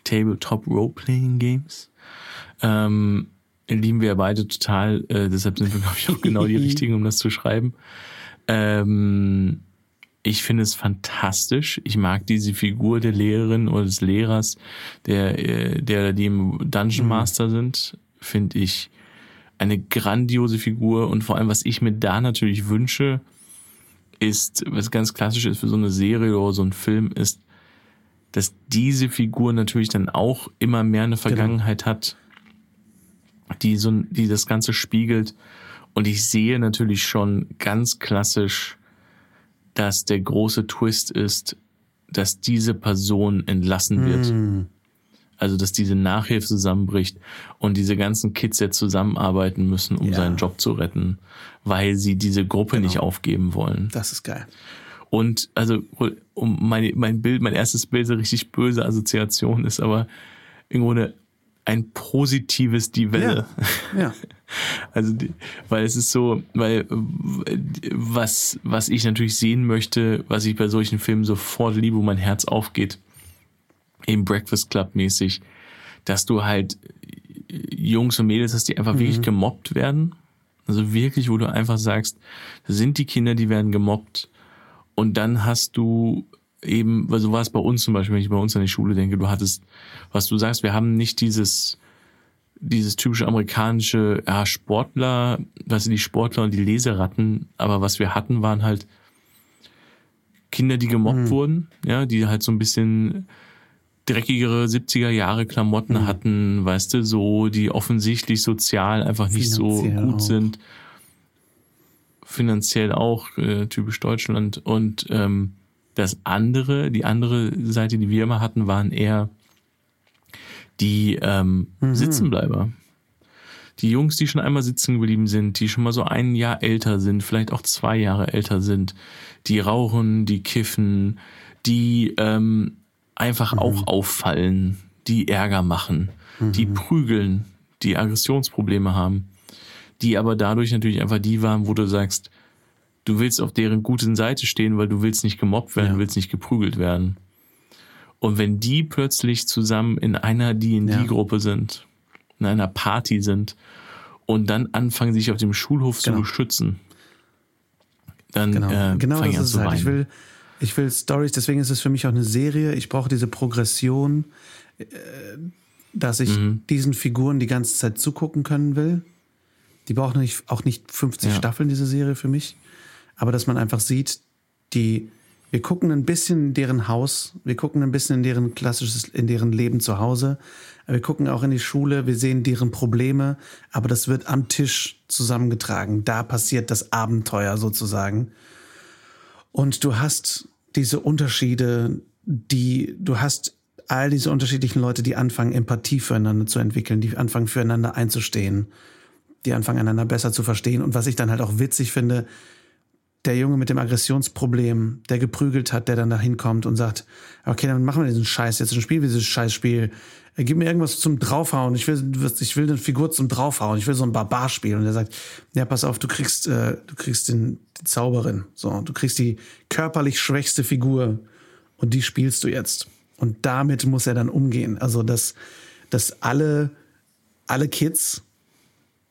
Tabletop Role-Playing Games. Ähm, lieben wir ja beide total. Äh, deshalb sind wir, glaube ich, auch genau die Richtigen, um das zu schreiben. Ähm, ich finde es fantastisch. Ich mag diese Figur der Lehrerin oder des Lehrers, der, äh, der die im Dungeon Master sind, finde ich eine grandiose Figur und vor allem, was ich mir da natürlich wünsche, ist, was ganz klassisch ist für so eine Serie oder so ein Film, ist, dass diese Figur natürlich dann auch immer mehr eine Vergangenheit hat die so, die das Ganze spiegelt. Und ich sehe natürlich schon ganz klassisch, dass der große Twist ist, dass diese Person entlassen wird. Mm. Also, dass diese Nachhilfe zusammenbricht und diese ganzen Kids jetzt zusammenarbeiten müssen, um Ja. seinen Job zu retten, weil sie diese Gruppe nicht aufgeben wollen. Das ist geil. Und also, um mein, mein Bild, mein erstes Bild, so richtig böse Assoziation ist aber im Grunde ein positives Die Welle. Ja. Also, die, weil es ist so, weil was, was ich natürlich sehen möchte, was ich bei solchen Filmen sofort liebe, wo mein Herz aufgeht, eben Breakfast Club mäßig, dass du halt Jungs und Mädels hast, die einfach wirklich gemobbt werden. Also wirklich, wo du einfach sagst, das sind die Kinder, die werden gemobbt. Und dann hast du eben, weil so war es bei uns zum Beispiel, wenn ich bei uns an die Schule denke, du hattest, was du sagst, wir haben nicht dieses, dieses typische amerikanische, ja, Sportler, was sind die Sportler und die Leseratten, aber was wir hatten, waren halt Kinder, die gemobbt wurden, ja, die halt so ein bisschen dreckigere 70er Jahre Klamotten hatten, weißt du, so, die offensichtlich sozial einfach nicht so Finanziell gut auch. sind. Finanziell auch, äh, typisch Deutschland. Und ähm, das andere, die andere Seite, die wir immer hatten, waren eher die ähm, Sitzenbleiber. Die Jungs, die schon einmal sitzen geblieben sind, die schon mal so ein Jahr älter sind, vielleicht auch zwei Jahre älter sind, die rauchen, die kiffen, die ähm, einfach auch auffallen, die Ärger machen, die prügeln, die Aggressionsprobleme haben, die aber dadurch natürlich einfach die waren, wo du sagst, du willst auf deren guten Seite stehen, weil du willst nicht gemobbt werden, Ja. du willst nicht geprügelt werden. Und wenn die plötzlich zusammen in einer D&D-Gruppe sind, in einer Party sind und dann anfangen, sich auf dem Schulhof Genau. zu beschützen, dann Genau, äh, genau fange das an ist zu halt. weinen. Ich will, ich will Stories, deswegen ist es für mich auch eine Serie. Ich brauche diese Progression, äh, dass ich Mhm. diesen Figuren die ganze Zeit zugucken können will. Die braucht nicht, auch nicht 50 Ja. Staffeln, diese Serie für mich. Aber dass man einfach sieht, die, wir gucken ein bisschen in deren Haus, wir gucken ein bisschen in deren klassisches, in deren Leben zu Hause. Wir gucken auch in die Schule, wir sehen deren Probleme, aber das wird am Tisch zusammengetragen. Da passiert das Abenteuer sozusagen. Und du hast diese Unterschiede, die, du hast all diese unterschiedlichen Leute, die anfangen, Empathie füreinander zu entwickeln, die anfangen, füreinander einzustehen, die anfangen, einander besser zu verstehen. Und was ich dann halt auch witzig finde, der Junge mit dem Aggressionsproblem, der geprügelt hat, der dann da hinkommt und sagt, okay, dann machen wir diesen Scheiß jetzt, dann spielen wir dieses Scheißspiel. Gib mir irgendwas zum Draufhauen. Ich will, ich will eine Figur zum Draufhauen. Ich will so ein Barbar spielen. Und er sagt, ja, pass auf, du kriegst, äh, du kriegst den, die Zauberin. So, du kriegst die körperlich schwächste Figur und die spielst du jetzt. Und damit muss er dann umgehen. Also, dass, dass alle, alle Kids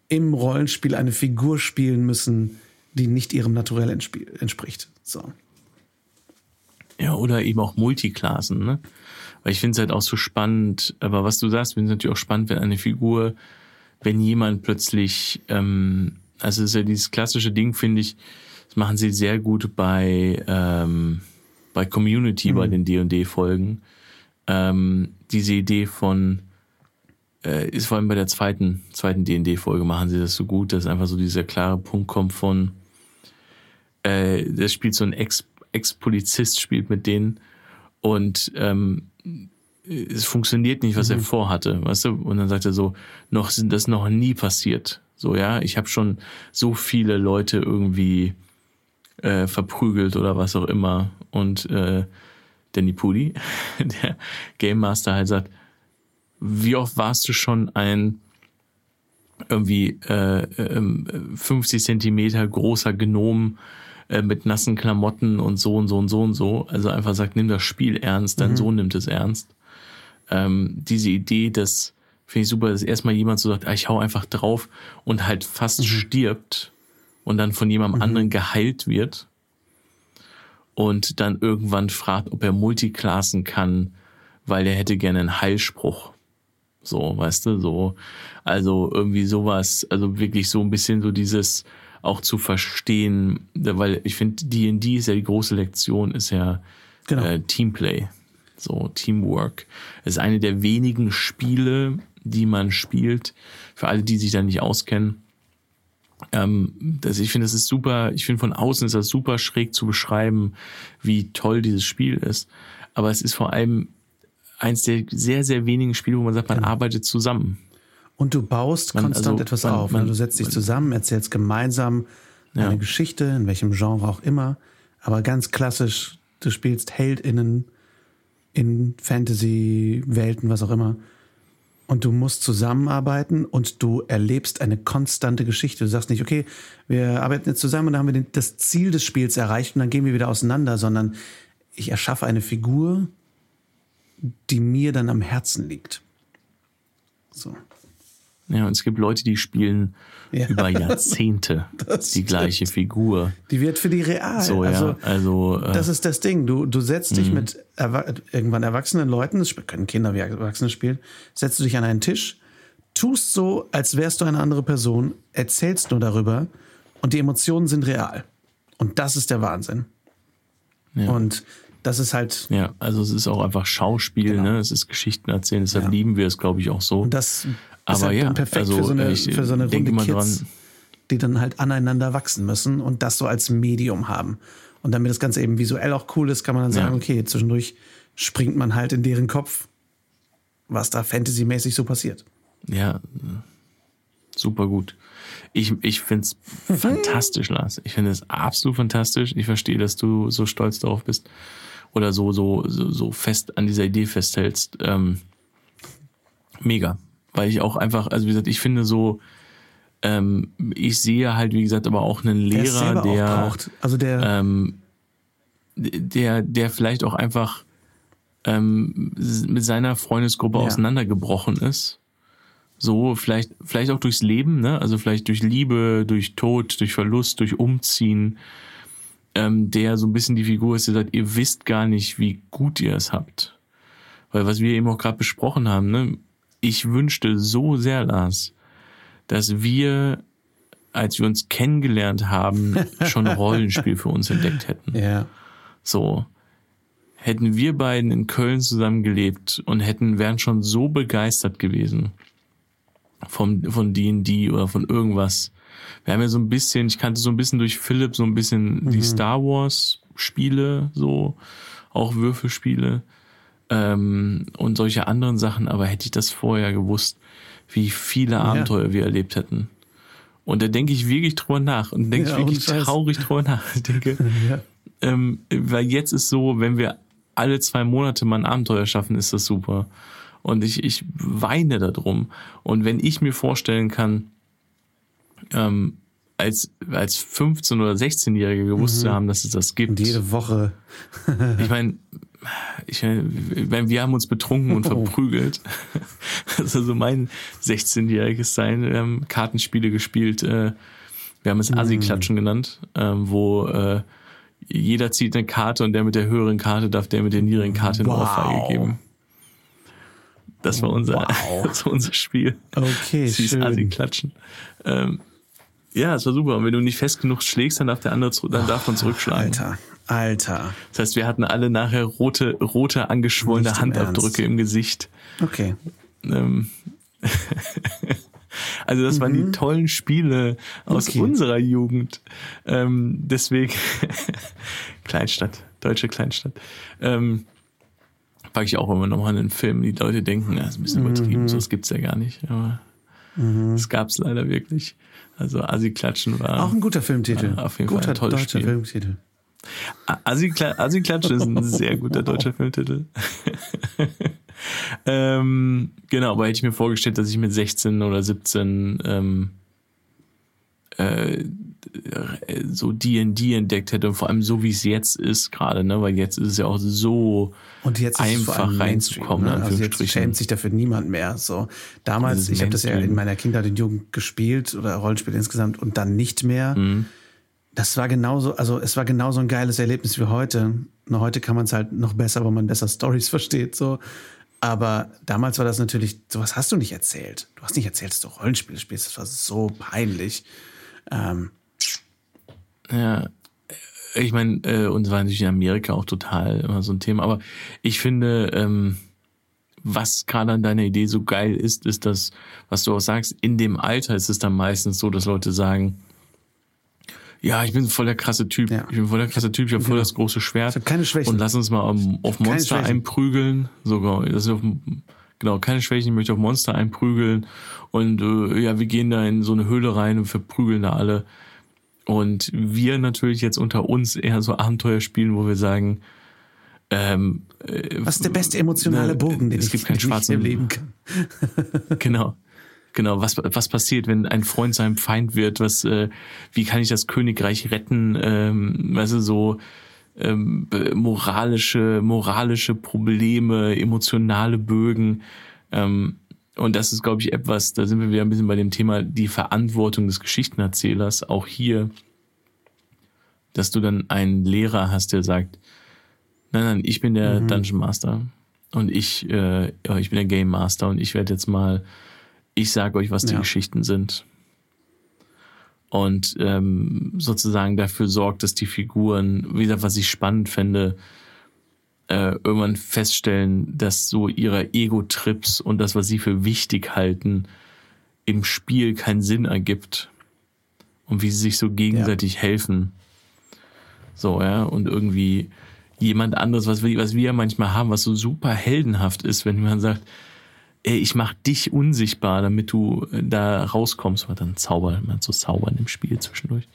im Rollenspiel eine Figur spielen müssen, die nicht ihrem Naturell entspricht. So. Ja, oder eben auch Multiklassen, ne? Weil ich finde es halt auch so spannend, aber was du sagst, finde ich natürlich auch spannend, wenn eine Figur, wenn jemand plötzlich, ähm, also es ist ja dieses klassische Ding, finde ich, das machen sie sehr gut bei, ähm, bei Community, bei den D&D-Folgen. Ähm, diese Idee von, äh, ist vor allem bei der zweiten, zweiten D&D-Folge machen sie das so gut, dass einfach so dieser klare Punkt kommt von, äh, das spielt so ein Ex- Ex-Polizist spielt mit denen und ähm, es funktioniert nicht, was er vorhatte, weißt du? Und dann sagt er so, noch sind das noch nie passiert. So, ja, ich habe schon so viele Leute irgendwie äh, verprügelt oder was auch immer. Und äh, Danny Pudi, der Game Master, halt sagt, wie oft warst du schon ein irgendwie äh, ähm, 50 Zentimeter großer Gnom äh, mit nassen Klamotten und so und so und so und so. Also einfach sagt, nimm das Spiel ernst, dein Sohn nimmt es ernst. Ähm, diese Idee, dass finde ich super, dass erstmal jemand so sagt, ah, ich hau einfach drauf und halt fast stirbt und dann von jemandem anderen geheilt wird und dann irgendwann fragt, ob er Multiklassen kann, weil er hätte gerne einen Heilspruch. So, weißt du, so. Also irgendwie sowas, also wirklich so ein bisschen so dieses auch zu verstehen, weil ich finde, D&D ist ja die große Lektion, ist ja Genau. äh, Teamplay, so Teamwork. Es ist eine der wenigen Spiele, die man spielt. Für alle, die sich da nicht auskennen. Ähm, das, ich finde, das ist super, ich finde von außen ist das super schräg zu beschreiben, wie toll dieses Spiel ist. Aber es ist vor allem eins der sehr, sehr wenigen Spiele, wo man sagt, man Genau. arbeitet zusammen. Und du baust Man- konstant also, etwas man- auf. man- du setzt dich zusammen, erzählst gemeinsam eine Ja. Geschichte, in welchem Genre auch immer. Aber ganz klassisch, du spielst HeldInnen in Fantasy-Welten, was auch immer. Und du musst zusammenarbeiten und du erlebst eine konstante Geschichte. Du sagst nicht, okay, wir arbeiten jetzt zusammen und dann haben wir das Ziel des Spiels erreicht und dann gehen wir wieder auseinander, sondern ich erschaffe eine Figur, die mir dann am Herzen liegt. So. Ja, und es gibt Leute, die spielen Ja. über Jahrzehnte die gleiche Figur. Die wird für die real. So, also, ja. Also, äh, das ist das Ding. Du, du setzt dich mit erwa irgendwann erwachsenen Leuten, das können Kinder wie Erwachsene spielen, setzt du dich an einen Tisch, tust so, als wärst du eine andere Person, erzählst nur darüber und die Emotionen sind real. Und das ist der Wahnsinn. Ja. Und das ist halt, ja, also es ist auch einfach Schauspiel, ne? Es ist Geschichten erzählen, deshalb Genau. Ja. lieben wir es, glaube ich, auch so. und das ist Aber halt ja, perfekt also für so eine, für so eine Runde Kids, dran. die dann halt aneinander wachsen müssen und das so als Medium haben. Und damit das Ganze eben visuell auch cool ist, kann man dann sagen, Ja. okay, zwischendurch springt man halt in deren Kopf, was da fantasymäßig so passiert. Ja, super gut. Ich, ich finde es fantastisch, Lars. Ich finde es absolut fantastisch. Ich verstehe, dass du so stolz darauf bist oder so, so, so, so fest an dieser Idee festhältst. Ähm, mega. Weil ich auch einfach, also wie gesagt, ich finde so, ähm, ich sehe halt, wie gesagt, aber auch einen Der Lehrer, der, auch braucht. Also der, ähm, der, der vielleicht auch einfach ähm, mit seiner Freundesgruppe Ja. auseinandergebrochen ist. So, vielleicht, vielleicht auch durchs Leben, ne? Also vielleicht durch Liebe, durch Tod, durch Verlust, durch Umziehen, ähm, der so ein bisschen die Figur ist, der sagt, ihr wisst gar nicht, wie gut ihr es habt. Weil was wir eben auch gerade besprochen haben, ne? Ich wünschte so sehr, Lars, dass wir, als wir uns kennengelernt haben, schon ein Rollenspiel für uns entdeckt hätten. ja, So. Hätten wir beiden in Köln zusammen gelebt und hätten, wären schon so begeistert gewesen vom, von D&D oder von irgendwas. Wir haben ja so ein bisschen, ich kannte so ein bisschen durch Philipp so ein bisschen die Star Wars Spiele, so, auch Würfelspiele, ähm, und solche anderen Sachen, aber hätte ich das vorher gewusst, wie viele Abenteuer wir erlebt hätten. Und da denke ich wirklich drüber nach und denke Ja, ich wirklich traurig drüber nach. Ich denke, ja. ähm, weil jetzt ist so, wenn wir alle zwei Monate mal ein Abenteuer schaffen, ist das super. Und ich, ich weine darum. Und wenn ich mir vorstellen kann, ähm, als, als 15- oder 16-Jährige gewusst zu haben, dass es das gibt. Und jede Woche. Ich meine, ich mein, wir haben uns betrunken und Oh. verprügelt. Das soll so mein 16-jähriges sein. Wir haben Kartenspiele gespielt. Äh, wir haben es Mm. Assi-Klatschen genannt, ähm, wo äh, jeder zieht eine Karte und der mit der höheren Karte darf der mit der niedrigen Karte eine Wow. Ohrfeige geben. Das war unser, Wow. das war unser Spiel. Okay, hieß schön. Assi-Klatschen. Ähm, ja, es war super. Und wenn du nicht fest genug schlägst, dann darf der andere, dann darf man zurückschlagen. Alter, Alter. Das heißt, wir hatten alle nachher rote, rote angeschwollene Nicht im Handabdrücke Ernst. im Gesicht. Okay. Ähm, also das waren die tollen Spiele aus Mhm. Okay. unserer Jugend. Ähm, deswegen Kleinstadt, deutsche Kleinstadt. Ähm, packe ich auch immer nochmal in einen Film. Die Leute denken, das ist ein bisschen Mhm. übertrieben, so das gibt's ja gar nicht. Aber das gab's leider wirklich. Also Assi-Klatschen war... Auch ein guter Filmtitel. Auf jeden Fall guter ein tolles deutscher Spiel. Filmtitel. Assi-Klatsch Assi ist ein sehr guter deutscher Filmtitel. ähm, genau, aber hätte ich mir vorgestellt, dass ich mit 16 oder 17 ähm, äh, so D&D entdeckt hätte und vor allem so, wie es jetzt ist gerade, ne? weil jetzt ist es ja auch so Und jetzt ist einfach reinzukommen, in Ne? Also jetzt schämt sich dafür niemand mehr. So damals, ich habe das ja in meiner Kindheit und Jugend gespielt oder Rollenspiele insgesamt und dann nicht mehr. Mhm. Das war genauso, also es war genauso ein geiles Erlebnis wie heute. Nur heute kann man es halt noch besser, weil man besser Stories versteht. So. Aber damals war das natürlich, sowas hast du nicht erzählt. Du hast nicht erzählt, dass du Rollenspiele spielst. Das war so peinlich. Ähm, Ja, ich meine, äh, und es war natürlich in Amerika auch total immer so ein Thema, aber ich finde, ähm, was gerade an deiner Idee so geil ist, ist das, was du auch sagst, in dem Alter ist es dann meistens so, dass Leute sagen, ja, ich bin voll der krasse Typ. Ja. Ich bin voll der krasse Typ, ich habe voll genau. das große Schwert. Ich habe keine Schwächen. Und lass uns mal auf, auf Monster einprügeln. Sogar, das ist auf, genau, keine Schwächen, ich möchte auf Monster einprügeln. Und äh, ja, wir gehen da in so eine Höhle rein und verprügeln da alle. Und wir natürlich jetzt unter uns eher so Abenteuer spielen, wo wir sagen, ähm, äh, Was ist der beste emotionale ne, Bogen, den es ich, gibt keinen schwarzen erleben kann? genau. Genau, was, was passiert, wenn ein Freund seinem Feind wird? Was, äh, wie kann ich das Königreich retten? Ähm, weißt du, so ähm, moralische, moralische Probleme, emotionale Bögen. Ähm, und das ist, glaube ich, etwas, da sind wir wieder ein bisschen bei dem Thema die Verantwortung des Geschichtenerzählers. Auch hier, dass du dann einen Lehrer hast, der sagt, nein, nein, ich bin der mhm. Dungeon Master und ich, äh, ich bin der Game Master und ich werde jetzt mal ich sage euch, was die ja. Geschichten sind. Und ähm, sozusagen dafür sorgt, dass die Figuren, wie gesagt, was ich spannend fände, äh, irgendwann feststellen, dass so ihre Ego-Trips und das, was sie für wichtig halten, im Spiel keinen Sinn ergibt. Und wie sie sich so gegenseitig ja. helfen. So, ja, und irgendwie jemand anderes, was wir, was wir manchmal haben, was so super heldenhaft ist, wenn man sagt, ey, ich mach dich unsichtbar, damit du äh, da rauskommst. Oder dann Zauber, man so zaubern im Spiel zwischendurch.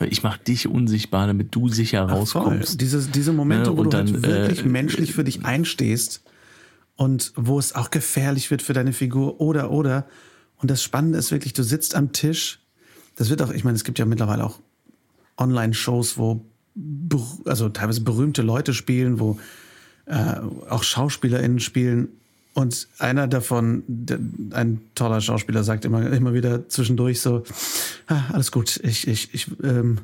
Ich mach dich unsichtbar, damit du sicher rauskommst. Ach, diese, diese Momente, ja, wo du halt dann, halt wirklich äh, menschlich für dich einstehst und wo es auch gefährlich wird für deine Figur oder, oder. Und das Spannende ist wirklich, du sitzt am Tisch. Das wird auch, ich meine, es gibt ja mittlerweile auch Online-Shows, wo also teilweise berühmte Leute spielen, wo äh, auch SchauspielerInnen spielen und einer davon, ein toller Schauspieler, sagt immer, immer wieder zwischendurch so, ah, alles gut, ich, ich, ich, ähm,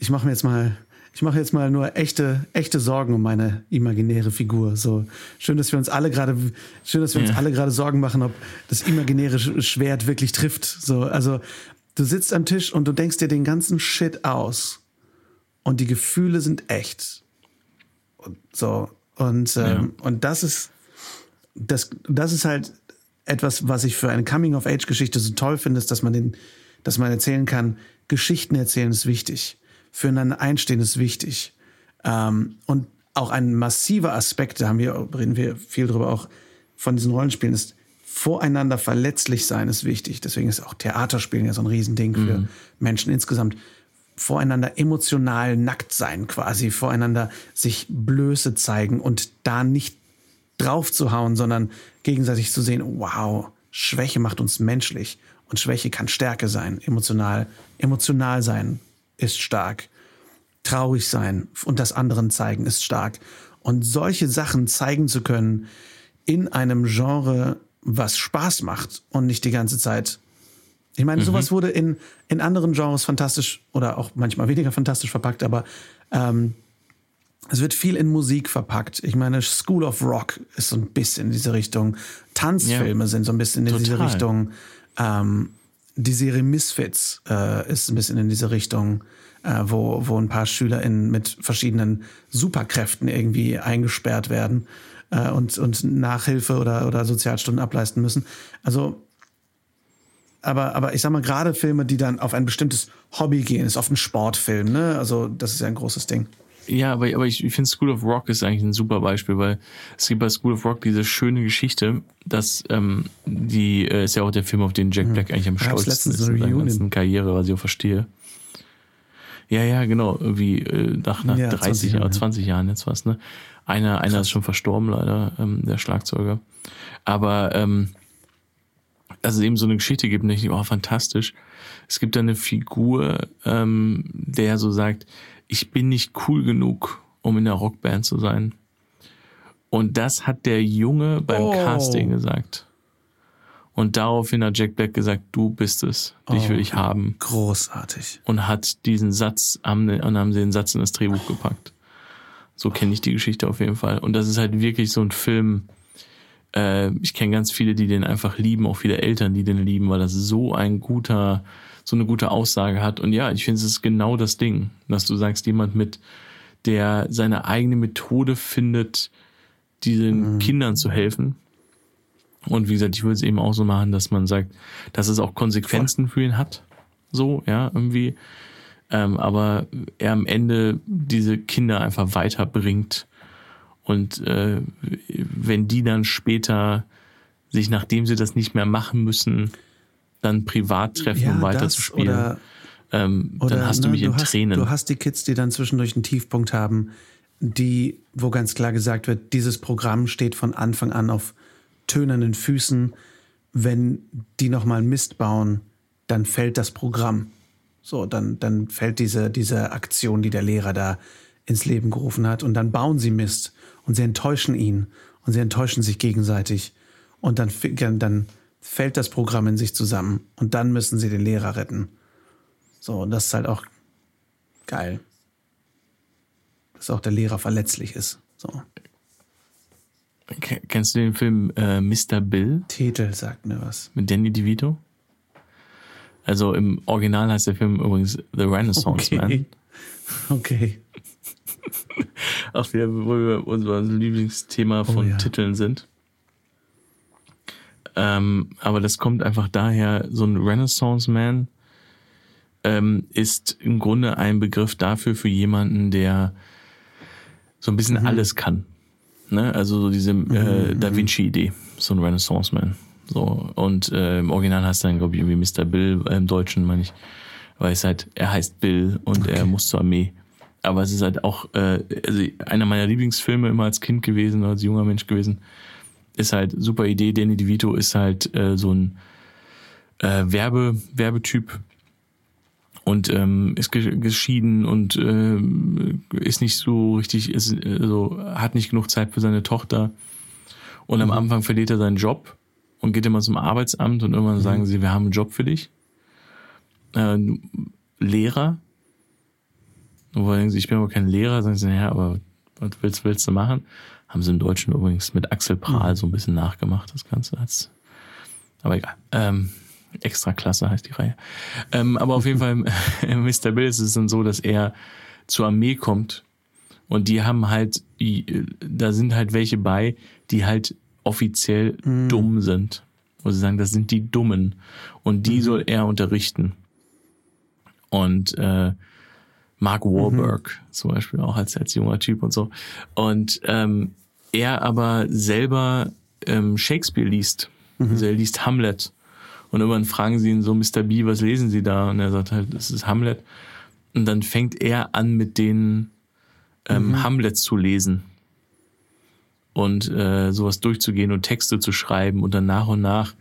ich mache mir jetzt mal, ich mache jetzt mal nur echte, echte Sorgen um meine imaginäre Figur. So schön, dass wir uns alle gerade, schön, dass wir ja. uns alle gerade Sorgen machen, ob das imaginäre Schwert wirklich trifft. So, also du sitzt am Tisch und du denkst dir den ganzen Shit aus und die Gefühle sind echt. Und so und ähm, ja. und das ist das, das ist halt etwas, was ich für eine Coming-of-Age-Geschichte so toll finde, ist, dass man den, dass man erzählen kann, Geschichten erzählen ist wichtig. Füreinander einstehen ist wichtig. Ähm, und auch ein massiver Aspekt, da haben wir, reden wir viel drüber auch von diesen Rollenspielen, ist, voreinander verletzlich sein ist wichtig. Deswegen ist auch Theaterspielen ja so ein Riesending für mhm. Menschen insgesamt. Voreinander emotional nackt sein, quasi voreinander sich Blöße zeigen und da nicht draufzuhauen, sondern gegenseitig zu sehen, wow, Schwäche macht uns menschlich und Schwäche kann Stärke sein, emotional. Emotional sein ist stark. Traurig sein und das anderen zeigen ist stark. Und solche Sachen zeigen zu können in einem Genre, was Spaß macht und nicht die ganze Zeit. Ich meine, mhm. sowas wurde in, in anderen Genres fantastisch oder auch manchmal weniger fantastisch verpackt, aber ähm, es wird viel in Musik verpackt. Ich meine, School of Rock ist so ein bisschen in diese Richtung. Tanzfilme ja, sind so ein bisschen in total. diese Richtung. Ähm, die Serie Misfits äh, ist ein bisschen in diese Richtung, äh, wo, wo ein paar SchülerInnen mit verschiedenen Superkräften irgendwie eingesperrt werden äh, und, und Nachhilfe oder, oder Sozialstunden ableisten müssen. Also, aber, aber ich sag mal, gerade Filme, die dann auf ein bestimmtes Hobby gehen, ist oft ein Sportfilm, ne? Also, das ist ja ein großes Ding. Ja, aber, aber ich, ich finde School of Rock ist eigentlich ein super Beispiel, weil es gibt bei School of Rock diese schöne Geschichte, dass ähm, die äh, ist ja auch der Film, auf den Jack hm. Black eigentlich am stolzesten ist in seiner ganzen Karriere, was ich auch verstehe. Ja, ja, genau, irgendwie äh, nach, nach ja, 30 Jahren, 20 Jahren jetzt was, ne? Einer, einer ist schon verstorben, leider, ähm, der Schlagzeuger. Aber ähm, also eben so eine Geschichte gibt, denke, oh, fantastisch. Es gibt da eine Figur, ähm, der so sagt, ich bin nicht cool genug, um in der Rockband zu sein. Und das hat der Junge beim oh. Casting gesagt. Und daraufhin hat Jack Black gesagt, du bist es, dich oh, will ich haben. Großartig. Und hat diesen Satz, und haben sie den Satz in das Drehbuch gepackt. So kenne ich die Geschichte auf jeden Fall. Und das ist halt wirklich so ein Film, äh, ich kenne ganz viele, die den einfach lieben, auch viele Eltern, die den lieben, weil das so ein guter, so eine gute Aussage hat. Und ja, ich finde, es ist genau das Ding, dass du sagst, jemand mit, der seine eigene Methode findet, diesen mhm. Kindern zu helfen. Und wie gesagt, ich würde es eben auch so machen, dass man sagt, dass es auch Konsequenzen für ihn hat. So, ja, irgendwie. Ähm, aber er am Ende diese Kinder einfach weiterbringt. Und äh, wenn die dann später sich, nachdem sie das nicht mehr machen müssen, dann privat treffen, Ja, um weiter das zu spielen, oder- ähm, Oder, dann hast du ne, mich in hast, Tränen. Du hast die Kids, die dann zwischendurch einen Tiefpunkt haben, die, wo ganz klar gesagt wird, dieses Programm steht von Anfang an auf tönernen Füßen. Wenn die nochmal Mist bauen, dann fällt das Programm. So, dann, dann fällt diese, diese Aktion, die der Lehrer da ins Leben gerufen hat. Und dann bauen sie Mist und sie enttäuschen ihn und sie enttäuschen sich gegenseitig. Und dann, dann fällt das Programm in sich zusammen und dann müssen sie den Lehrer retten. So, und das ist halt auch geil. Dass auch der Lehrer verletzlich ist. So. Ke- Kennst du den Film äh, Mr. Bill Titel sagt mir was. mit Danny DeVito? Also im Original heißt der Film übrigens The Renaissance Man. Okay. Okay. Ach, wieder, wo wir unser Lieblingsthema von Oh ja. Titeln sind. Ähm, aber das kommt einfach daher, so ein Renaissance Man ähm, ist im Grunde ein Begriff dafür für jemanden, der so ein Mhm. bisschen alles kann. Ne? Also so diese äh, Da Vinci-Idee, so ein Renaissance Man. So, und äh, im Original heißt er dann, glaube ich, irgendwie Mr. Bill, äh, im Deutschen meine ich. Weil es halt, er heißt Bill und er muss zur Armee. Aber es ist halt auch äh, also einer meiner Lieblingsfilme immer als Kind gewesen, als junger Mensch gewesen. Ist halt super Idee. Danny DeVito ist halt äh, so ein äh, Werbe, Werbetyp und ähm, ist ge geschieden und ähm, ist nicht so richtig, ist, also hat nicht genug Zeit für seine Tochter. Und am Anfang verliert er seinen Job und geht immer zum Arbeitsamt und irgendwann sagen sie, wir haben einen Job für dich. Äh, Lehrer. Und wo denken sie, ich bin aber kein Lehrer, sagen sie, naja, aber was willst, willst du machen? Haben sie im Deutschen übrigens mit Axel Prahl so ein bisschen nachgemacht, das Ganze als, aber egal. Ähm, extra klasse heißt die Reihe. Ähm, aber auf jeden Fall, Mr. Bill ist es dann so, dass er zur Armee kommt und die haben halt, die- da sind halt welche bei, die halt offiziell dumm sind. Wo sie sagen, das sind die Dummen. Und die soll er unterrichten. Und äh, Mark Wahlberg zum Beispiel auch als, als junger Typ und so. Und ähm, er aber selber ähm, Shakespeare liest. Also er liest Hamlet. Und irgendwann fragen sie ihn so, Mr. B, was lesen Sie da? Und er sagt halt, das ist Hamlet. Und dann fängt er an, mit denen ähm, Hamlet zu lesen. Und äh, sowas durchzugehen und Texte zu schreiben. Und dann nach und nach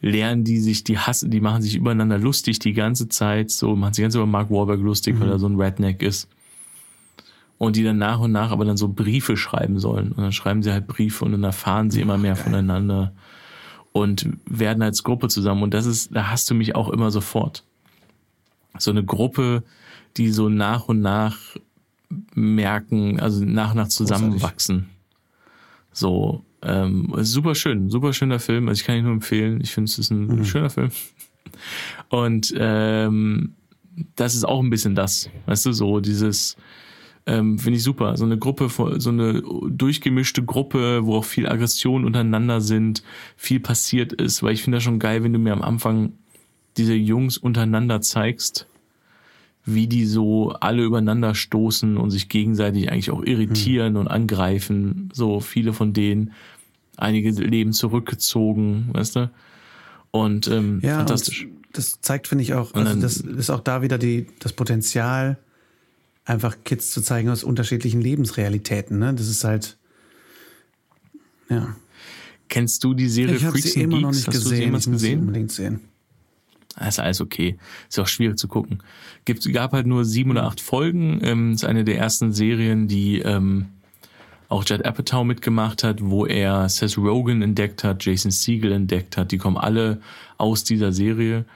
lernen die sich, die hassen, die machen sich übereinander lustig die ganze Zeit, so machen sich ganz über Mark Wahlberg lustig, weil er so ein Redneck ist. Und die dann nach und nach aber dann so Briefe schreiben sollen. Und dann schreiben sie halt Briefe und dann erfahren sie immer mehr voneinander und werden als Gruppe zusammen. Und das ist, da hast du mich auch immer sofort. So eine Gruppe, die so nach und nach merken, also nach und nach zusammenwachsen. So, ähm, ist super schön, super schöner Film. Also ich kann ihn nur empfehlen. Ich finde, es ist ein schöner Film. Und ähm, das ist auch ein bisschen das, weißt du, so dieses, ähm, finde ich super. So eine Gruppe, so eine durchgemischte Gruppe, wo auch viel Aggression untereinander sind, viel passiert ist, weil ich finde das schon geil, wenn du mir am Anfang diese Jungs untereinander zeigst, wie die so alle übereinander stoßen und sich gegenseitig eigentlich auch irritieren und angreifen. So viele von denen, einige leben zurückgezogen, weißt du? Und ähm, Ja, fantastisch. Und das zeigt, finde ich auch, also dann- das ist auch da wieder die, das Potenzial, einfach Kids zu zeigen aus unterschiedlichen Lebensrealitäten. Ne? Das ist halt, ja. Kennst du die Serie Ich Freaks sie and immer noch Geeks? nicht Hast du sie gesehen. Ich muss sie gesehen? unbedingt sehen. Das ist alles okay. Ist auch schwierig zu gucken. Gibt, gab halt nur sieben oder acht Folgen. Ähm, ist eine der ersten Serien, die ähm, auch Judd Apatow mitgemacht hat, wo er Seth Rogen entdeckt hat, Jason Segel entdeckt hat. Die kommen alle aus dieser Serie.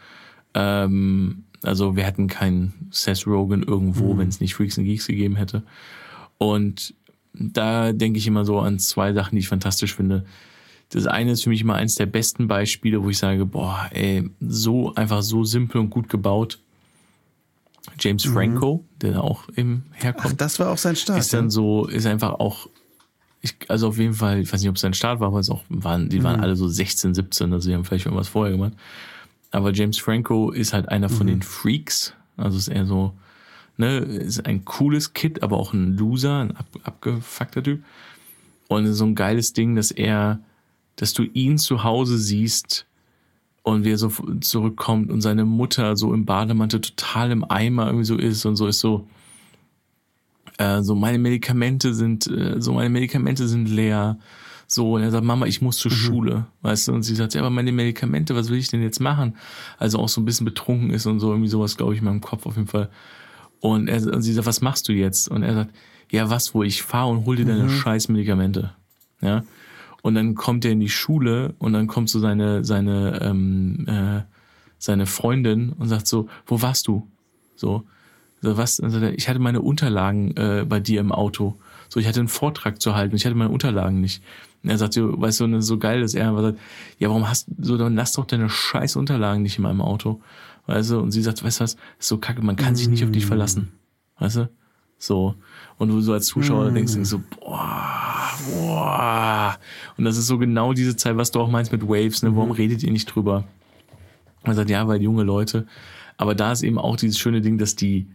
Ähm, also wir hätten keinen Seth Rogen irgendwo, wenn es nicht Freaks and Geeks gegeben hätte. Und da denke ich immer so an zwei Sachen, die ich fantastisch finde. Das eine ist für mich immer eins der besten Beispiele, wo ich sage, boah, ey, so einfach so simpel und gut gebaut. James Franco, der da auch eben Ach, herkommt, das war auch sein Start. ist dann so, ist einfach auch, ich, also auf jeden Fall, ich weiß nicht, ob es sein Start war, aber es auch waren, die waren alle so 16, 17, also die haben vielleicht irgendwas vorher gemacht. Aber James Franco ist halt einer von den Freaks. Also ist eher so, ne, ist ein cooles Kid, aber auch ein Loser, ein ab, abgefuckter Typ. Und so ein geiles Ding, dass er, dass du ihn zu Hause siehst und wie er so zurückkommt und seine Mutter so im Bademantel total im Eimer irgendwie so ist und so ist so, äh, so meine Medikamente sind, äh, so meine Medikamente sind leer. So, und er sagt, Mama, ich muss zur Schule, weißt du, und sie sagt, ja, aber meine Medikamente, was will ich denn jetzt machen? Also auch so ein bisschen betrunken ist und so, irgendwie sowas, glaube ich, in meinem Kopf auf jeden Fall. Und, er, und sie sagt, was machst du jetzt? Und er sagt, ja, was, wo ich fahre und hol dir deine scheiß Medikamente. Ja. Und dann kommt er in die Schule und dann kommt so seine, seine, ähm, äh, seine Freundin und sagt so, wo warst du? So, so was? Und sagt er, ich hatte meine Unterlagen äh, bei dir im Auto. So, ich hatte einen Vortrag zu halten, ich hatte meine Unterlagen nicht. Und er sagt so, weißt du, so geil, dass er einfach sagt, ja, warum hast du, so, dann lass doch deine scheiß Unterlagen nicht in meinem Auto. Weißt du, und sie sagt, weißt du was, ist so kacke, man kann sich nicht auf dich verlassen. Weißt du? So. Und du so als Zuschauer denkst du so, boah, boah. Und das ist so genau diese Zeit, was du auch meinst mit Waves, ne? Warum redet ihr nicht drüber? Er sagt, ja, weil junge Leute. Aber da ist eben auch dieses schöne Ding, dass die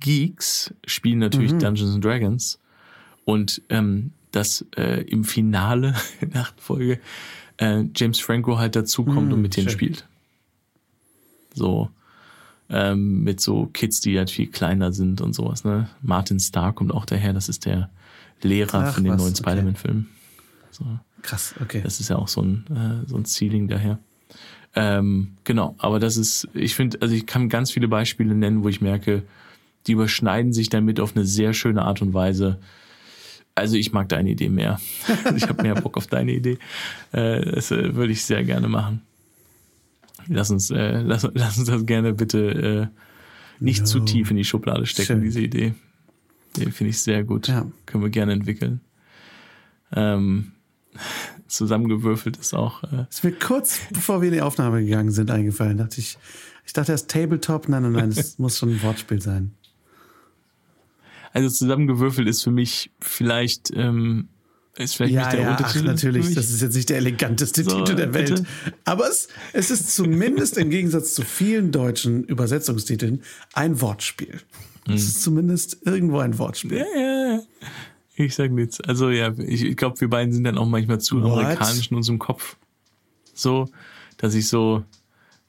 Geeks spielen natürlich Dungeons and Dragons und ähm, dass äh, im Finale in der achten Folge äh, James Franco halt dazukommt und mit denen schön. spielt. So ähm, mit so Kids, die halt viel kleiner sind und sowas. Ne? Martin Starr kommt auch daher, das ist der Lehrer Ach, von den was, neuen okay. Spider-Man-Filmen. So. Krass, okay. Das ist ja auch so ein, äh, so ein Ceiling daher. Ähm, genau, aber das ist, ich finde, also ich kann ganz viele Beispiele nennen, wo ich merke, die überschneiden sich damit auf eine sehr schöne Art und Weise. Also ich mag deine Idee mehr. ich habe mehr Bock auf deine Idee. Äh, das äh, würde ich sehr gerne machen. Lass uns, äh, lass, lass uns das gerne bitte äh, nicht No. zu tief in die Schublade stecken, Schön. diese Idee. Den finde ich sehr gut. Ja. Können wir gerne entwickeln. Ähm, zusammengewürfelt ist auch. Äh, Ist mir kurz bevor wir in die Aufnahme gegangen sind eingefallen. Dachte ich, ich dachte erst Tabletop. Nein, nein, nein, es muss schon ein Wortspiel sein. Also zusammengewürfelt ist für mich vielleicht, ähm, ist vielleicht nicht der ach, Untertitel. für natürlich. Das ist jetzt nicht der eleganteste So, Titel der Welt. bitte. Aber es, es ist zumindest im Gegensatz zu vielen deutschen Übersetzungstiteln ein Wortspiel. Hm. Es ist zumindest irgendwo ein Wortspiel. Ja, ja, ja. Ich sag nichts. Also ja, ich, ich glaube, wir beiden sind dann auch manchmal zu What? amerikanisch in unserem Kopf. So, dass ich so,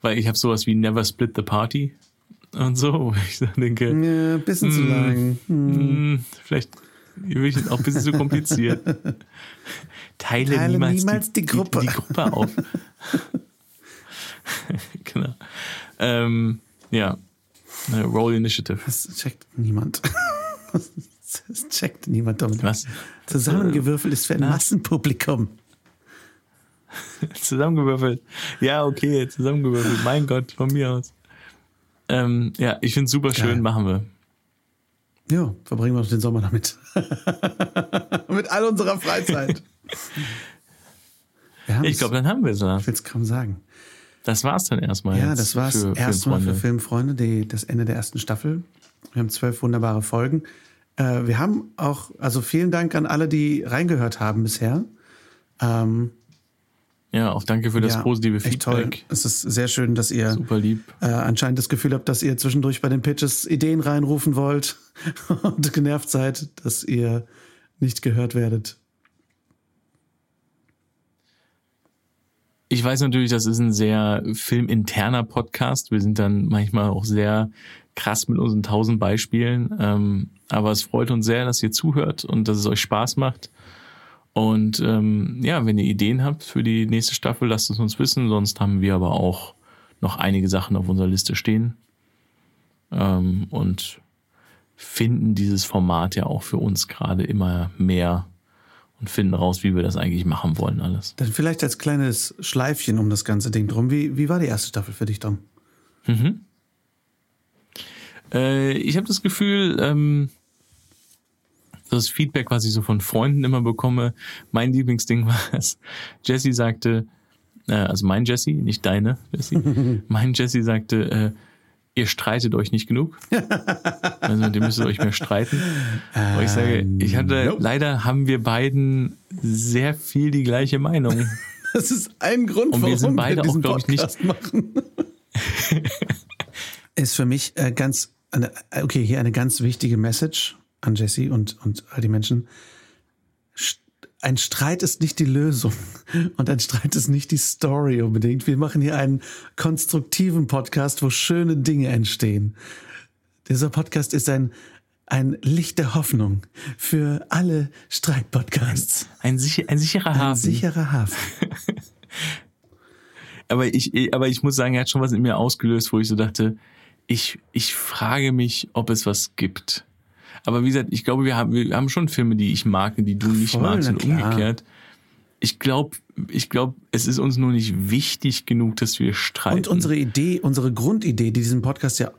weil ich habe sowas wie Never Split the Party und so, ich denke, Ja, ein bisschen zu Mm. lang. Hm. mh, vielleicht auch ein bisschen zu kompliziert. Teile, Teile niemals, niemals die Gruppe. Die, die Gruppe auf. genau. Ähm, ja. Äh, Roll Initiative. Das checkt niemand. Das checkt niemand damit. Was? Zusammengewürfelt ist für ein Massenpublikum. Zusammengewürfelt. Ja, okay, zusammengewürfelt. Mein Gott, von mir aus. Ähm, ja, ich finde super schön, Geil. machen wir. Ja, verbringen wir den Sommer damit. Mit all unserer Freizeit. Ich glaube, dann haben wir es. ich will es kaum sagen. Das war's dann erstmal. Ja, das war's erstmal für Filmfreunde. Filmfreunde, die, das Ende der ersten Staffel. Wir haben zwölf wunderbare Folgen. Äh, wir haben auch, also vielen Dank an alle, die reingehört haben bisher. Ähm, Ja, auch danke für das ja, positive echt toll. Feedback. Es ist sehr schön, dass ihr Super lieb. äh, anscheinend das Gefühl habt, dass ihr zwischendurch bei den Pitches Ideen reinrufen wollt und genervt seid, dass ihr nicht gehört werdet. Ich weiß natürlich, das ist ein sehr filminterner Podcast. Wir sind dann manchmal auch sehr krass mit unseren tausend Beispielen. Ähm, aber es freut uns sehr, dass ihr zuhört und dass es euch Spaß macht. Und ähm, ja, wenn ihr Ideen habt für die nächste Staffel, lasst es uns wissen. Sonst haben wir aber auch noch einige Sachen auf unserer Liste stehen. Ähm, und finden dieses Format ja auch für uns gerade immer mehr und finden raus, wie wir das eigentlich machen wollen alles. Dann vielleicht als kleines Schleifchen um das ganze Ding drum. Wie, wie war die erste Staffel für dich, Tom? Äh, ich habe das Gefühl, ähm, das Feedback, was ich so von Freunden immer bekomme, mein Lieblingsding war es. Jesse sagte, äh, also mein Jesse, nicht deine Jesse, mein Jesse sagte, äh, ihr streitet euch nicht genug. also mit dem müsst ihr euch mehr streiten. Aber ich sage, ich hatte, nope. leider haben wir beiden sehr viel die gleiche Meinung. Das ist ein Grund, Und wir warum sind beide auch, diesen glaub ich, nicht- Podcast machen. ist für mich äh, ganz, eine, okay, hier eine ganz wichtige Message an Jesse und, und all die Menschen. Ein Streit ist nicht die Lösung und ein Streit ist nicht die Story unbedingt. Wir machen hier einen konstruktiven Podcast, wo schöne Dinge entstehen. Dieser Podcast ist ein, ein Licht der Hoffnung für alle Streitpodcasts. Ein, sicher, ein sicherer Ein Hafen. sicherer Hafen. aber ich, aber ich muss sagen, er hat schon was in mir ausgelöst, wo ich so dachte, ich, ich frage mich, ob es was gibt. Aber wie gesagt, ich glaube, wir haben, wir haben schon Filme, die ich mag und die du nicht Voll, magst und klar. umgekehrt. Ich glaube, ich glaube, es ist uns nur nicht wichtig genug, dass wir streiten. Und unsere Idee, unsere Grundidee, die diesen Podcast ja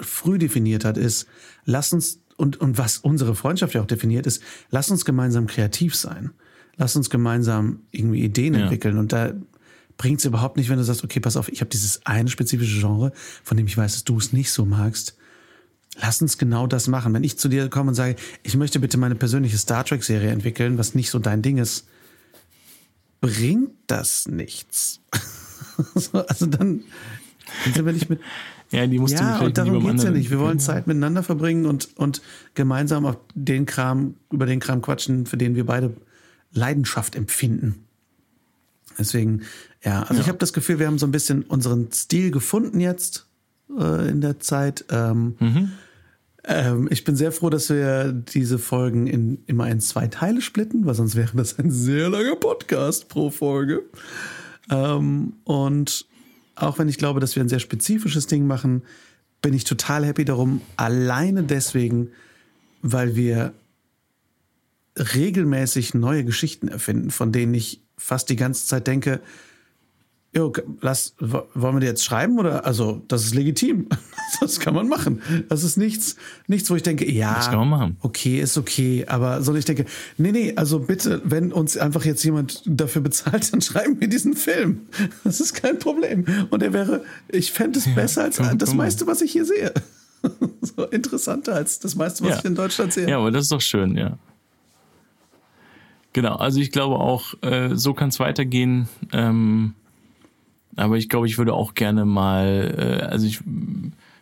früh definiert hat, ist, lass uns, und, und was unsere Freundschaft ja auch definiert ist, lass uns gemeinsam kreativ sein. Lass uns gemeinsam irgendwie Ideen Ja. entwickeln. Und da bringt es überhaupt nicht, wenn du sagst, okay, pass auf, ich habe dieses eine spezifische Genre, von dem ich weiß, dass du es nicht so magst. Lass uns genau das machen. Wenn ich zu dir komme und sage, ich möchte bitte meine persönliche Star Trek-Serie entwickeln, was nicht so dein Ding ist, bringt das nichts. So, also dann, sind wir nicht mit, ja, die musst ja, und darum lieber geht's ja nicht. Wir wollen. Zeit miteinander verbringen und, und gemeinsam auf den Kram, über den Kram quatschen, für den wir beide Leidenschaft empfinden. Deswegen, ja, also ich habe das Gefühl, wir haben so ein bisschen unseren Stil gefunden jetzt äh, in der Zeit. Ähm, Mhm. Ähm, ich bin sehr froh, dass wir diese Folgen in immer in zwei Teile splitten, weil sonst wäre das ein sehr langer Podcast pro Folge. Ähm, und auch wenn ich glaube, dass wir ein sehr spezifisches Ding machen, bin ich total happy darum. Alleine deswegen, weil wir regelmäßig neue Geschichten erfinden, von denen ich fast die ganze Zeit denke, jo, lass, wo- wollen wir die jetzt schreiben oder, also, das ist legitim. Das kann man machen. Das ist nichts, nichts, wo ich denke, ja, Das kann man machen. okay, ist okay, aber so ich denke, nee, nee, also bitte, wenn uns einfach jetzt jemand dafür bezahlt, dann schreiben wir diesen Film. Das ist kein Problem. Und er wäre, ich fände es besser als komm, das komm meiste, was ich hier sehe. So interessanter als das meiste, was Ja. ich in Deutschland sehe. Ja, aber das ist doch schön, ja. Genau, also ich glaube auch, äh, so kann es weitergehen. Ähm, aber ich glaube, ich würde auch gerne mal, äh, also ich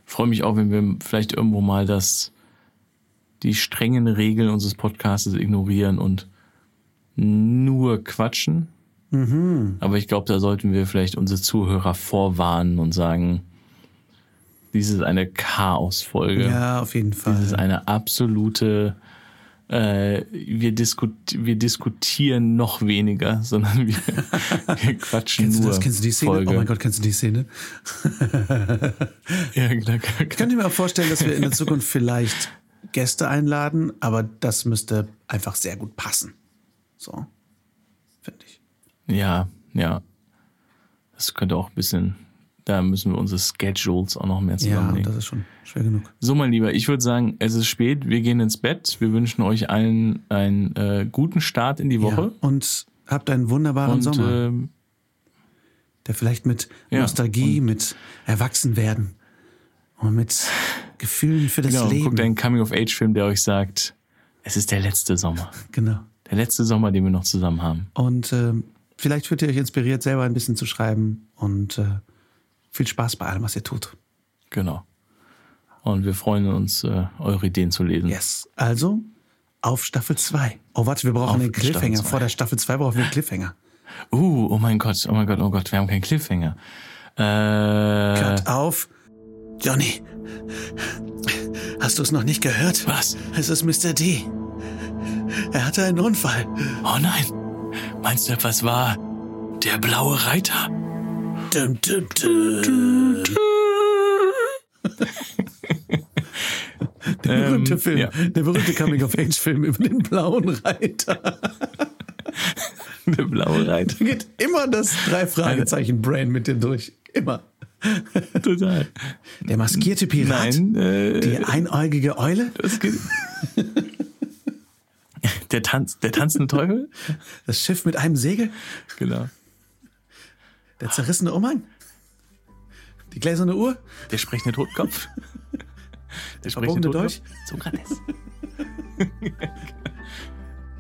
freue mich auch, wenn wir vielleicht irgendwo mal das, die strengen Regeln unseres Podcasts ignorieren und nur quatschen. Aber ich glaube, da sollten wir vielleicht unsere Zuhörer vorwarnen und sagen, dies ist eine Chaosfolge. Ja, auf jeden Fall. Das ist eine absolute, äh, wir, diskut, wir diskutieren noch weniger, sondern wir, wir quatschen Kennst du nur. das? Kennst du die Szene? Folge. Oh mein Gott, kennst du die Szene? Ja, klar, klar, Ich könnte mir auch vorstellen, dass wir in der Zukunft vielleicht Gäste einladen, aber das müsste einfach sehr gut passen. So, finde ich. ja, ja. Das könnte auch ein bisschen, da müssen wir unsere Schedules auch noch mehr Ja, zusammenlegen. das ist schon schwer genug. so, mein Lieber, ich würde sagen, es ist spät, wir gehen ins Bett. Wir wünschen euch allen einen äh, guten Start in die Ja. Woche. Und habt einen wunderbaren Und Sommer, ähm, der vielleicht mit ja, Nostalgie, mit Erwachsenwerden und mit Gefühlen für das genau, Leben. guckt einen Coming-of-Age-Film, der euch sagt, es ist der letzte Sommer. Genau. Der letzte Sommer, den wir noch zusammen haben. Und ähm, vielleicht fühlt ihr euch inspiriert, selber ein bisschen zu schreiben und äh, viel Spaß bei allem, was ihr tut. Genau. Und wir freuen uns, äh, eure Ideen zu lesen. Yes. Also auf Staffel 2. Oh, warte, wir brauchen Auf einen Cliffhanger. Vor der Staffel 2 brauchen wir einen Cliffhanger. Uh, oh mein Gott, oh mein Gott, oh Gott, wir haben keinen Cliffhanger. Äh, Cut auf. Johnny, hast du es noch nicht gehört? was? Es ist Mr. D. Er hatte einen Unfall. Oh nein. Meinst du, etwas war der blaue Reiter? Dum, dum, dum. Der berühmte Ähm, Film, ja. der berühmte Coming-of-Age-Film über den blauen Reiter. Der blaue Reiter. Da geht immer das drei Fragezeichen Brain mit dir durch. Immer. Total. Der maskierte Pirat. Nein, äh, Die einäugige Eule. das geht. Der, Tanz, der tanzende Teufel? Das Schiff mit einem Segel. Genau. Der zerrissene Umhang. Die gläserne Uhr? Der sprechende Totkopf? Der sprechende Dolch? Sokrates.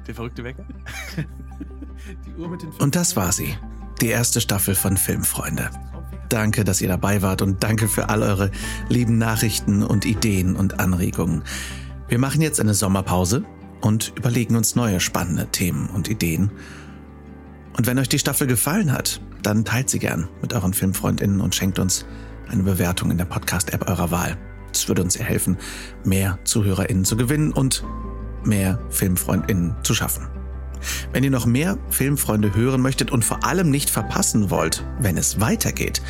Der verrückte Wecker? Die Uhr mit den Und das war sie. Die erste Staffel von Filmfreunde. Danke, dass ihr dabei wart und danke für all eure lieben Nachrichten und Ideen und Anregungen. Wir machen jetzt eine Sommerpause und überlegen uns neue spannende Themen und Ideen. Und wenn euch die Staffel gefallen hat, dann teilt sie gern mit euren Filmfreundinnen und schenkt uns eine Bewertung in der Podcast-App eurer Wahl. Das würde uns sehr helfen, mehr ZuhörerInnen zu gewinnen und mehr FilmfreundInnen zu schaffen. Wenn ihr noch mehr Filmfreunde hören möchtet und vor allem nicht verpassen wollt, wenn es weitergeht,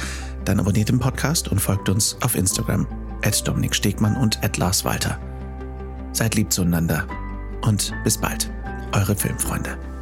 dann abonniert den Podcast und folgt uns auf Instagram at Dominik Stegmann und at Lars Walter. Seid lieb zueinander und bis bald, eure Filmfreunde.